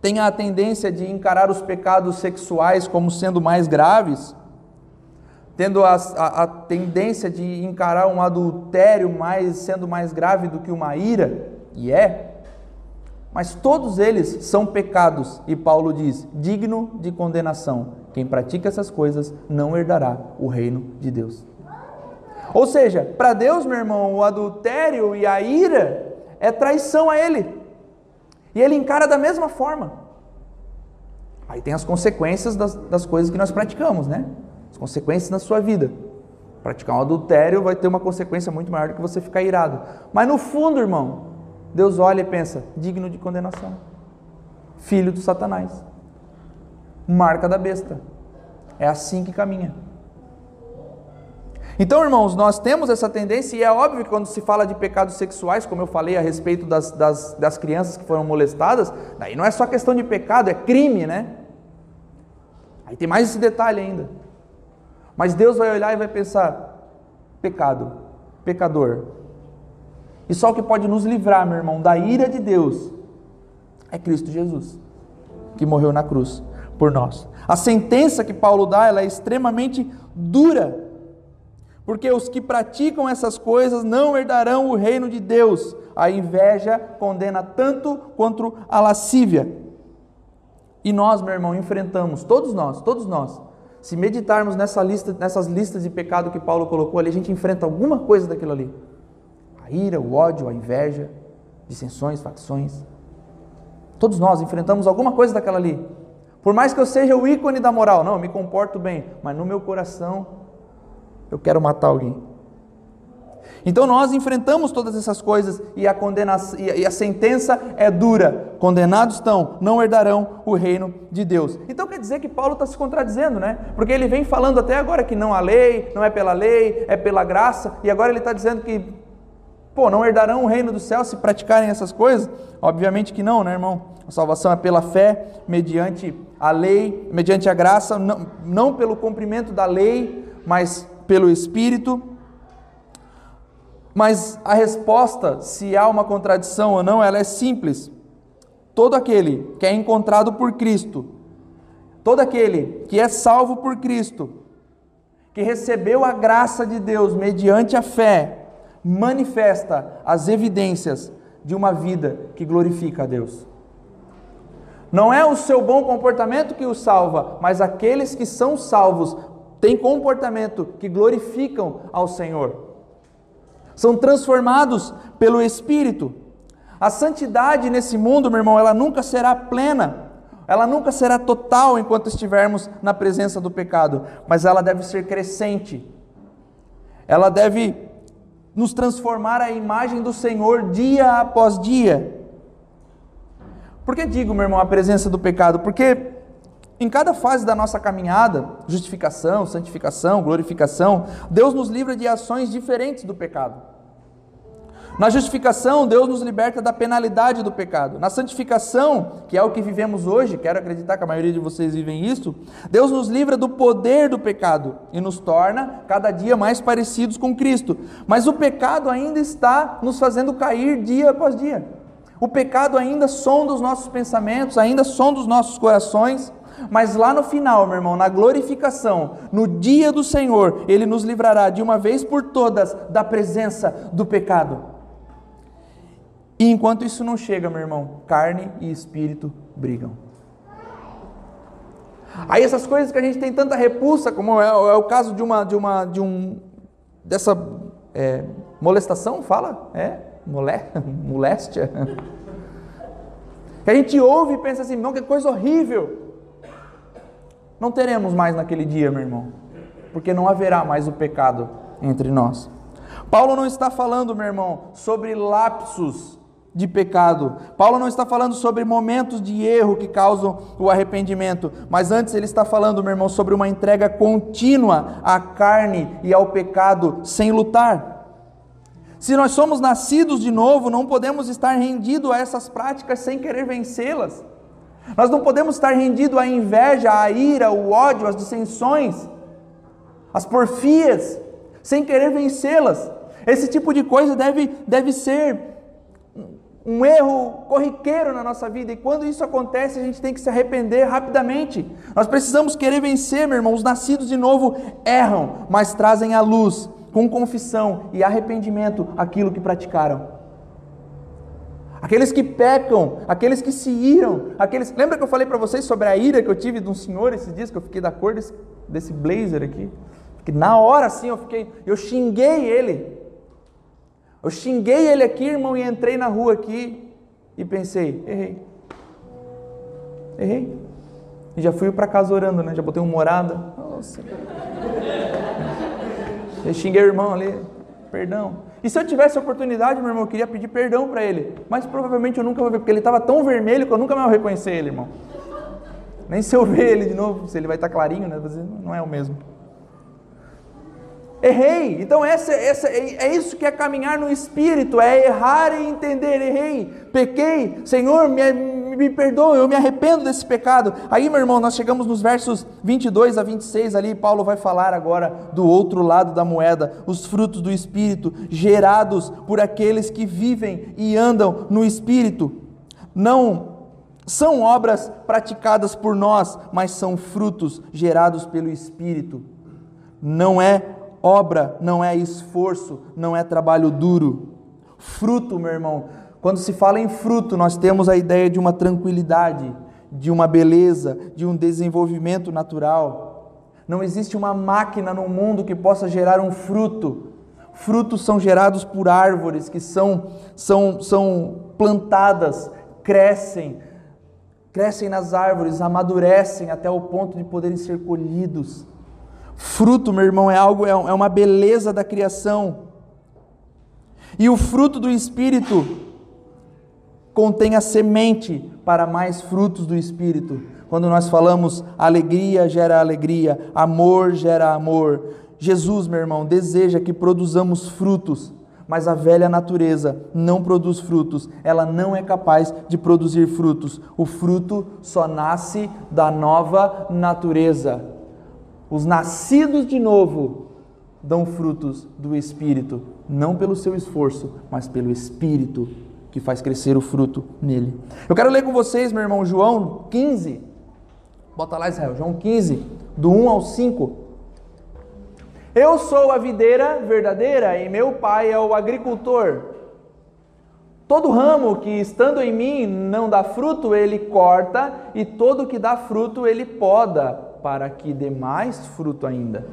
tenha a tendência de encarar os pecados sexuais como sendo mais graves, tendo a, a, a, tendência de encarar um adultério mais sendo mais grave do que uma ira, e é, mas todos eles são pecados, e Paulo diz: digno de condenação. Quem pratica essas coisas não herdará o reino de Deus. Ou seja, para Deus, meu irmão, o adultério e a ira é traição a Ele. E Ele encara da mesma forma. Aí tem as consequências das, das coisas que nós praticamos, né? As consequências na sua vida. Praticar um adultério vai ter uma consequência muito maior do que você ficar irado. Mas no fundo, irmão, Deus olha e pensa: digno de condenação. Filho do Satanás. Marca da besta. É assim que caminha. Então, irmãos, nós temos essa tendência, e é óbvio que quando se fala de pecados sexuais, como eu falei a respeito das, das, das crianças que foram molestadas, daí não é só questão de pecado, é crime, né? Aí tem mais esse detalhe ainda. Mas Deus vai olhar e vai pensar: pecado, pecador. E só o que pode nos livrar, meu irmão, da ira de Deus é Cristo Jesus, que morreu na cruz por nós. A sentença que Paulo dá, ela é extremamente dura porque os que praticam essas coisas não herdarão o reino de Deus. A inveja condena tanto quanto a lascívia. E nós, meu irmão, enfrentamos, todos nós, todos nós, se meditarmos nessa lista, nessas listas de pecado que Paulo colocou ali, a gente enfrenta alguma coisa daquilo ali. A ira, o ódio, a inveja, dissensões, facções. Todos nós enfrentamos alguma coisa daquela ali. Por mais que eu seja o ícone da moral, não, eu me comporto bem, mas no meu coração eu quero matar alguém. Então nós enfrentamos todas essas coisas e a condenação e a sentença é dura. Condenados estão, não herdarão o reino de Deus. Então quer dizer que Paulo está se contradizendo, né? Porque ele vem falando até agora que não há lei, não é pela lei, é pela graça, e agora ele está dizendo que, pô, não herdarão o reino do céu se praticarem essas coisas? Obviamente que não, né, irmão? A salvação é pela fé, mediante a lei, mediante a graça, não, não pelo cumprimento da lei, mas pelo Espírito. Mas a resposta, se há uma contradição ou não, ela é simples. Todo aquele que é encontrado por Cristo, todo aquele que é salvo por Cristo, que recebeu a graça de Deus mediante a fé, manifesta as evidências de uma vida que glorifica a Deus. Não é o seu bom comportamento que o salva, mas aqueles que são salvos têm comportamento que glorificam ao Senhor. São transformados pelo Espírito. A santidade nesse mundo, meu irmão, ela nunca será plena, ela nunca será total enquanto estivermos na presença do pecado, mas ela deve ser crescente. Ela deve nos transformar à imagem do Senhor dia após dia. Por que digo, meu irmão, a presença do pecado? Porque em cada fase da nossa caminhada, justificação, santificação, glorificação, Deus nos livra de ações diferentes do pecado. Na justificação, Deus nos liberta da penalidade do pecado. Na santificação, que é o que vivemos hoje, quero acreditar que a maioria de vocês vivem isso, Deus nos livra do poder do pecado e nos torna cada dia mais parecidos com Cristo. Mas o pecado ainda está nos fazendo cair dia após dia. O pecado ainda sonda os nossos pensamentos, ainda sonda os nossos corações. Mas lá no final, meu irmão, na glorificação, no dia do Senhor, Ele nos livrará de uma vez por todas da presença do pecado. E enquanto isso não chega, meu irmão, carne e espírito brigam. Aí essas coisas que a gente tem tanta repulsa, como é, é o caso de uma, de uma, de um, dessa é, molestação, fala, é, mole, *laughs* moléstia, *laughs* que a gente ouve e pensa assim, não, que coisa horrível. Não teremos mais naquele dia, meu irmão, porque não haverá mais o pecado entre nós. Paulo não está falando, meu irmão, sobre lapsos de pecado. Paulo não está falando sobre momentos de erro que causam o arrependimento, mas antes ele está falando, meu irmão, sobre uma entrega contínua à carne e ao pecado sem lutar. Se nós somos nascidos de novo, não podemos estar rendidos a essas práticas sem querer vencê-las. Nós não podemos estar rendidos à inveja, à ira, ao ódio, às dissensões, às porfias, sem querer vencê-las. Esse tipo de coisa deve, deve ser um erro corriqueiro na nossa vida, e quando isso acontece, a gente tem que se arrepender rapidamente. Nós precisamos querer vencer, meu irmão. Os nascidos de novo erram, mas trazem à luz, com confissão e arrependimento, aquilo que praticaram. Aqueles que pecam, aqueles que se iram, aqueles. Lembra que eu falei para vocês sobre a ira que eu tive de um senhor esses dias que eu fiquei da cor desse, desse blazer aqui? Que na hora assim eu fiquei, eu xinguei ele. Eu xinguei ele aqui, irmão, e entrei na rua aqui e pensei, errei. Errei. E já fui para casa orando, né? Já botei uma morada. Nossa. Eu xinguei o irmão ali, perdão. E se eu tivesse a oportunidade, meu irmão, eu queria pedir perdão para ele. Mas provavelmente eu nunca vou ver, porque ele estava tão vermelho que eu nunca mais vou reconhecer ele, irmão. Nem se eu ver ele de novo, se ele vai estar tá clarinho, né? Não é o mesmo. Errei. Então essa, essa, é isso que é caminhar no Espírito, é errar e entender. Errei, pequei, Senhor, me, me perdoa, eu me arrependo desse pecado. Aí, meu irmão, nós chegamos nos versos 22 a 26 ali, Paulo vai falar agora do outro lado da moeda, os frutos do Espírito, gerados por aqueles que vivem e andam no Espírito. Não são obras praticadas por nós, mas são frutos gerados pelo Espírito. Não é obra, não é esforço, não é trabalho duro. Fruto, meu irmão, quando se fala em fruto, nós temos a ideia de uma tranquilidade, de uma beleza, de um desenvolvimento natural. Não existe uma máquina no mundo que possa gerar um fruto. Frutos são gerados por árvores que são, são, são plantadas, crescem, crescem nas árvores, amadurecem até o ponto de poderem ser colhidos. Fruto, meu irmão, é algo, é, é uma beleza da criação. E o fruto do Espírito contém a semente para mais frutos do Espírito. Quando nós falamos alegria gera alegria, amor gera amor. Jesus, meu irmão, deseja que produzamos frutos, mas a velha natureza não produz frutos, ela não é capaz de produzir frutos. O fruto só nasce da nova natureza. Os nascidos de novo dão frutos do Espírito, não pelo seu esforço, mas pelo Espírito que faz crescer o fruto nele. Eu quero ler com vocês, meu irmão, João 15. Bota lá, Israel, João 15, do 1 ao 5. Eu sou a videira verdadeira e meu pai é o agricultor. Todo ramo que estando em mim não dá fruto, ele corta, e todo que dá fruto, ele poda para que dê mais fruto ainda.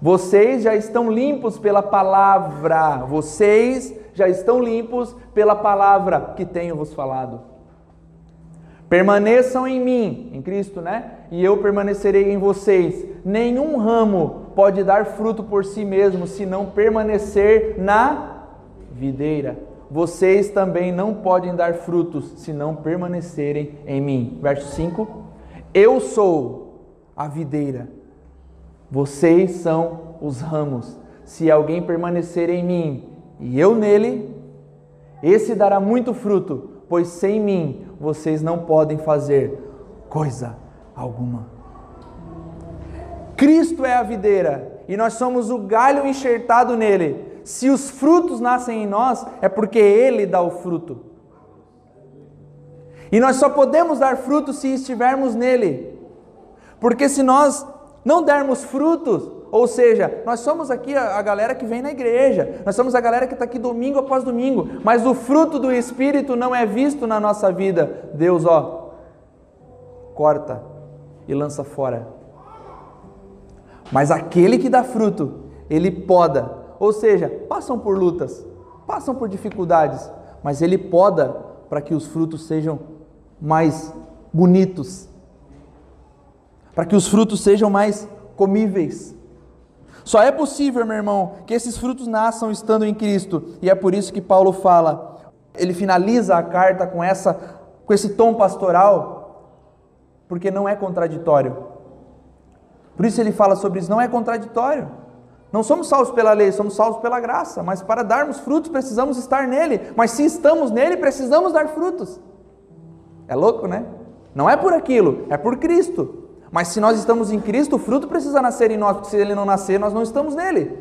Vocês já estão limpos pela palavra, vocês já estão limpos pela palavra que tenho vos falado. Permaneçam em mim, em Cristo, né? E eu permanecerei em vocês. Nenhum ramo pode dar fruto por si mesmo se não permanecer na videira. Vocês também não podem dar frutos se não permanecerem em mim. Verso 5. Eu sou a videira, vocês são os ramos. Se alguém permanecer em mim e eu nele, esse dará muito fruto, pois sem mim vocês não podem fazer coisa alguma. Cristo é a videira e nós somos o galho enxertado nele. Se os frutos nascem em nós, é porque ele dá o fruto. E nós só podemos dar frutos se estivermos nele. Porque se nós não dermos frutos, ou seja, nós somos aqui a, galera que vem na igreja, nós somos a galera que está aqui domingo após domingo, mas o fruto do Espírito não é visto na nossa vida. Deus, ó, corta, e lança fora. Mas aquele que dá fruto, ele poda. Ou seja, passam por lutas, passam por dificuldades, mas ele poda para que os frutos sejam mais bonitos, para que os frutos sejam mais comíveis. Só é possível, meu irmão, que esses frutos nasçam estando em Cristo, e é por isso que Paulo fala, ele finaliza a carta com essa com esse tom pastoral, porque não é contraditório. Por isso ele fala sobre isso, não é contraditório. Não somos salvos pela lei, somos salvos pela graça, mas para darmos frutos precisamos estar nele, mas se estamos nele, precisamos dar frutos. É louco, né? Não é por aquilo, é por Cristo. Mas se nós estamos em Cristo, o fruto precisa nascer em nós, porque se ele não nascer, nós não estamos nele.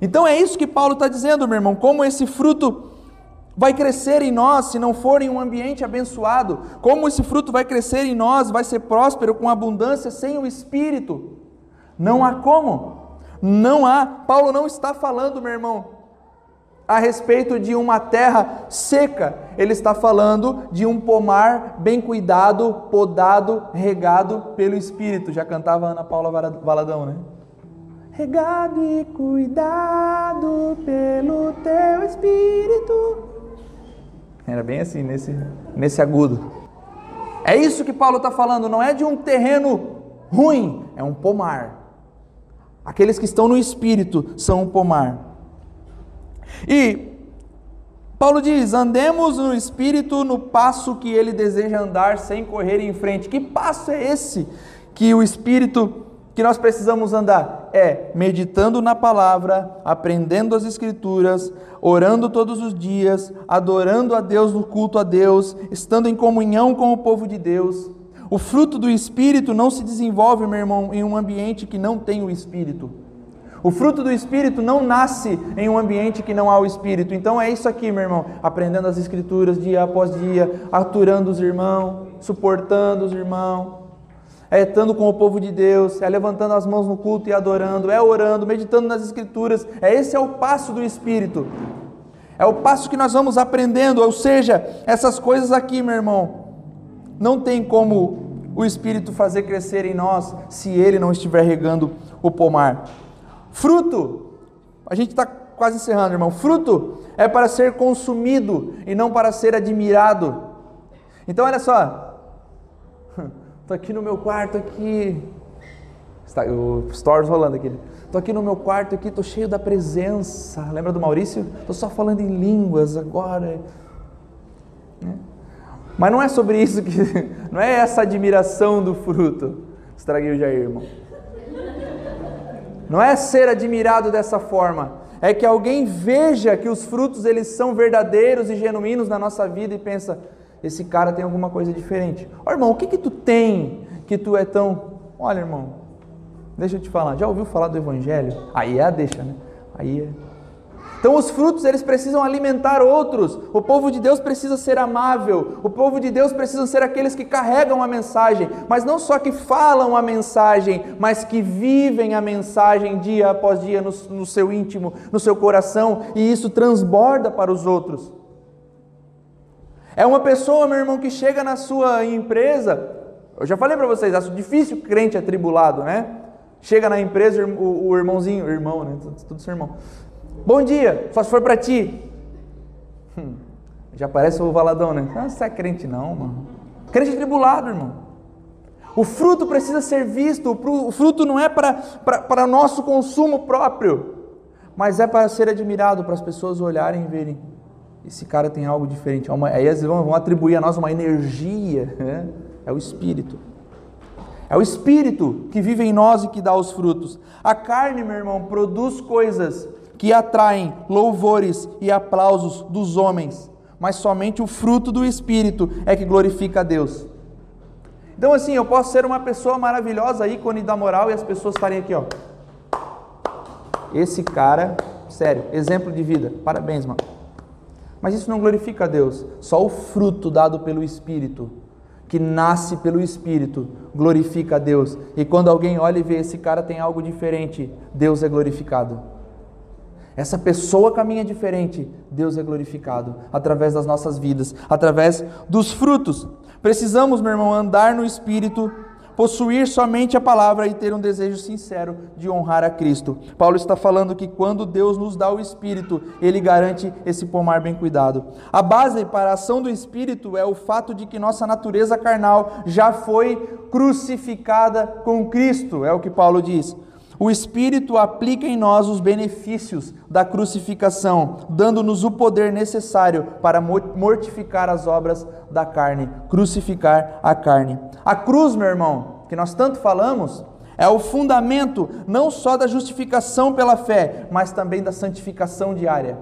Então é isso que Paulo está dizendo, meu irmão, como esse fruto vai crescer em nós se não for em um ambiente abençoado, como esse fruto vai crescer em nós, vai ser próspero com abundância sem o Espírito. Não há como, não há. Paulo não está falando, meu irmão, a respeito de uma terra seca, ele está falando de um pomar bem cuidado, podado, regado pelo Espírito. Já cantava Ana Paula Valadão, né? Regado e cuidado pelo teu Espírito. Era bem assim, nesse, nesse agudo. É isso que Paulo está falando, não é de um terreno ruim, é um pomar. Aqueles que estão no Espírito são um pomar. E Paulo diz: andemos no espírito no passo que ele deseja andar sem correr em frente. Que passo é esse que o espírito que nós precisamos andar? É meditando na palavra, aprendendo as escrituras, orando todos os dias, adorando a Deus no culto a Deus, estando em comunhão com o povo de Deus. O fruto do espírito não se desenvolve, meu irmão, em um ambiente que não tem o espírito. O fruto do Espírito não nasce em um ambiente que não há o Espírito. Então é isso aqui, meu irmão. Aprendendo as Escrituras dia após dia, aturando os irmãos, suportando os irmãos, é estando com o povo de Deus, é levantando as mãos no culto e adorando, é orando, meditando nas Escrituras. É esse é o passo do Espírito. É o passo que nós vamos aprendendo. Ou seja, essas coisas aqui, meu irmão, não tem como o Espírito fazer crescer em nós se ele não estiver regando o pomar. Fruto, a gente está quase encerrando, irmão. Fruto é para ser consumido e não para ser admirado. Então, olha só. *laughs* Estou aqui no meu quarto aqui. Está, o stories rolando aqui. Estou aqui no meu quarto aqui, estou cheio da presença. Lembra do Maurício? Estou só falando em línguas agora. Né? Mas não é sobre isso que. *laughs* Não é essa admiração do fruto. Estraguei o Jair, irmão. Não é ser admirado dessa forma, é que alguém veja que os frutos eles são verdadeiros e genuínos na nossa vida e pensa, esse cara tem alguma coisa diferente. Ó, irmão, o que que tu tem que tu é tão, olha, irmão, deixa eu te falar, já ouviu falar do evangelho? Aí é a deixa, né? Aí é então os frutos eles precisam alimentar outros. O povo de Deus precisa ser amável. O povo de Deus precisa ser aqueles que carregam a mensagem, mas não só que falam a mensagem, mas que vivem a mensagem dia após dia no, no seu íntimo, no seu coração, e isso transborda para os outros. É uma pessoa, meu irmão, que chega na sua empresa. Eu já falei para vocês, acho difícil crente atribulado, né? Chega na empresa, o, o irmãozinho, irmão, né? Tudo, tudo seu irmão Bom dia, só se for para ti. Hum, já parece o valadão, né? Ah, você é crente não, mano. Crente tribulado, irmão. O fruto precisa ser visto, o fruto não é para, para, para nosso consumo próprio, mas é para ser admirado, para as pessoas olharem e verem. Esse cara tem algo diferente. Aí eles vão atribuir a nós uma energia, né? é o Espírito. É o Espírito que vive em nós e que dá os frutos. A carne, meu irmão, produz coisas que atraem louvores e aplausos dos homens, mas somente o fruto do Espírito é que glorifica a Deus. Então, assim, eu posso ser uma pessoa maravilhosa, ícone da moral, e as pessoas estarem aqui, ó. Esse cara, sério, exemplo de vida, parabéns, mano. Mas isso não glorifica a Deus, só o fruto dado pelo Espírito, que nasce pelo Espírito, glorifica a Deus. E quando alguém olha e vê esse cara tem algo diferente, Deus é glorificado. Essa pessoa caminha diferente, Deus é glorificado através das nossas vidas, através dos frutos. Precisamos, meu irmão, andar no espírito possuir somente a palavra e ter um desejo sincero de honrar a Cristo. Paulo está falando que quando Deus nos dá o Espírito, ele garante esse pomar bem cuidado. A base para a ação do Espírito é o fato de que nossa natureza carnal já foi crucificada com Cristo, é o que Paulo diz. O Espírito aplica em nós os benefícios da crucificação, dando-nos o poder necessário para mortificar as obras da carne, crucificar a carne. A cruz, meu irmão, que nós tanto falamos, é o fundamento não só da justificação pela fé, mas também da santificação diária.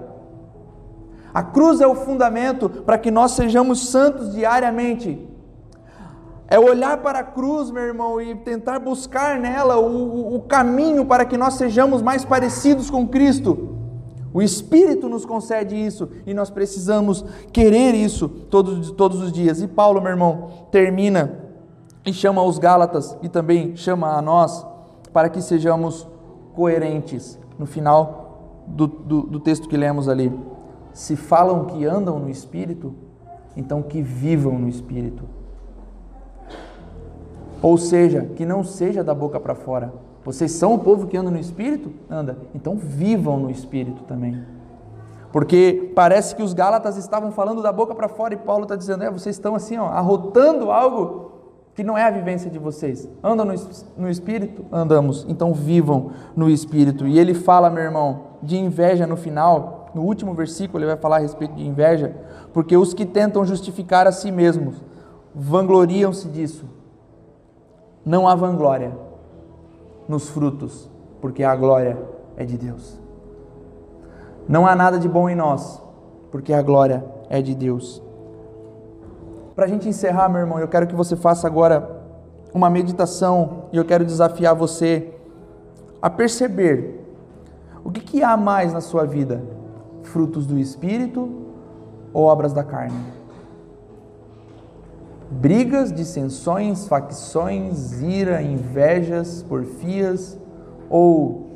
A cruz é o fundamento para que nós sejamos santos diariamente. É olhar para a cruz, meu irmão, e tentar buscar nela o, o, caminho para que nós sejamos mais parecidos com Cristo. O Espírito nos concede isso e nós precisamos querer isso todos, todos os dias. E Paulo, meu irmão, termina e chama os Gálatas e também chama a nós para que sejamos coerentes no final do, do, do texto que lemos ali. Se falam que andam no Espírito, então que vivam no Espírito. Ou seja, que não seja da boca para fora. Vocês são o povo que anda no Espírito? Anda. Então vivam no Espírito também. Porque parece que os Gálatas estavam falando da boca para fora e Paulo está dizendo: é, vocês estão assim, ó, arrotando algo que não é a vivência de vocês. Andam no, no Espírito? Andamos. Então vivam no Espírito. E ele fala, meu irmão, de inveja no final. No último versículo ele vai falar a respeito de inveja. Porque os que tentam justificar a si mesmos vangloriam-se disso não há vanglória nos frutos, porque a glória é de Deus. Não há nada de bom em nós, porque a glória é de Deus. Para a gente encerrar, meu irmão, eu quero que você faça agora uma meditação e eu quero desafiar você a perceber o que, que há mais na sua vida: frutos do Espírito ou obras da carne? Brigas, dissensões, facções, ira, invejas, porfias ou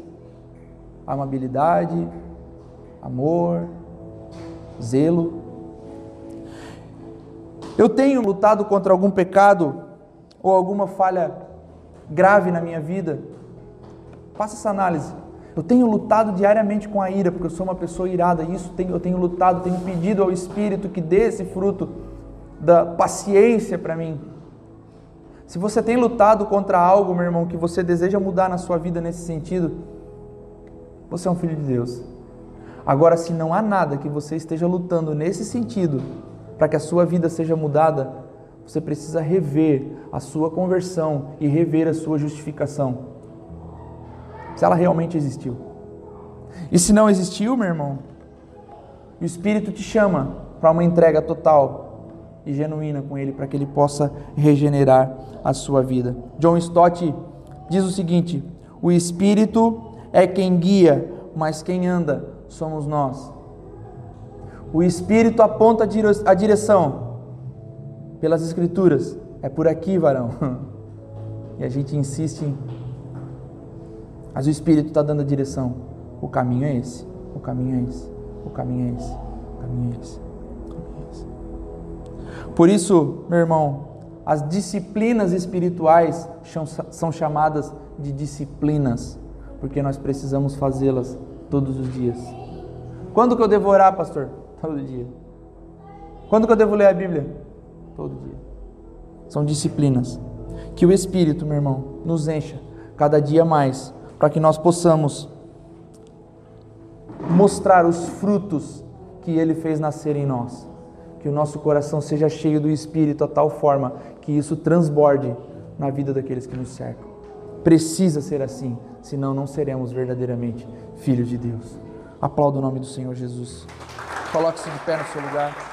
amabilidade, amor, zelo. Eu tenho lutado contra algum pecado ou alguma falha grave na minha vida? Faça essa análise. Eu tenho lutado diariamente com a ira, porque eu sou uma pessoa irada, isso eu tenho lutado, tenho pedido ao Espírito que dê esse fruto da paciência para mim. Se você tem lutado contra algo, meu irmão, que você deseja mudar na sua vida nesse sentido, você é um filho de Deus. Agora, se não há nada que você esteja lutando nesse sentido para que a sua vida seja mudada, você precisa rever a sua conversão e rever a sua justificação. Se ela realmente existiu. E se não existiu, meu irmão, o Espírito te chama para uma entrega total e genuína com Ele para que Ele possa regenerar a sua vida. John Stott diz o seguinte: o Espírito é quem guia, mas quem anda somos nós. O Espírito aponta a direção pelas Escrituras. É por aqui, varão. *laughs* E a gente insiste. Mas o Espírito está dando a direção. O caminho é esse. O caminho é esse. O caminho é esse. O caminho é esse. Por isso, meu irmão, as disciplinas espirituais são chamadas de disciplinas, porque nós precisamos fazê-las todos os dias. Quando que eu devo orar, pastor? Todo dia. Quando que eu devo ler a Bíblia? Todo dia. São disciplinas. Que o Espírito, meu irmão, nos encha cada dia mais, para que nós possamos mostrar os frutos que Ele fez nascer em nós que o nosso coração seja cheio do Espírito a tal forma que isso transborde na vida daqueles que nos cercam. Precisa ser assim, senão não seremos verdadeiramente filhos de Deus. Aplauda o nome do Senhor Jesus. Coloque-se de pé no seu lugar.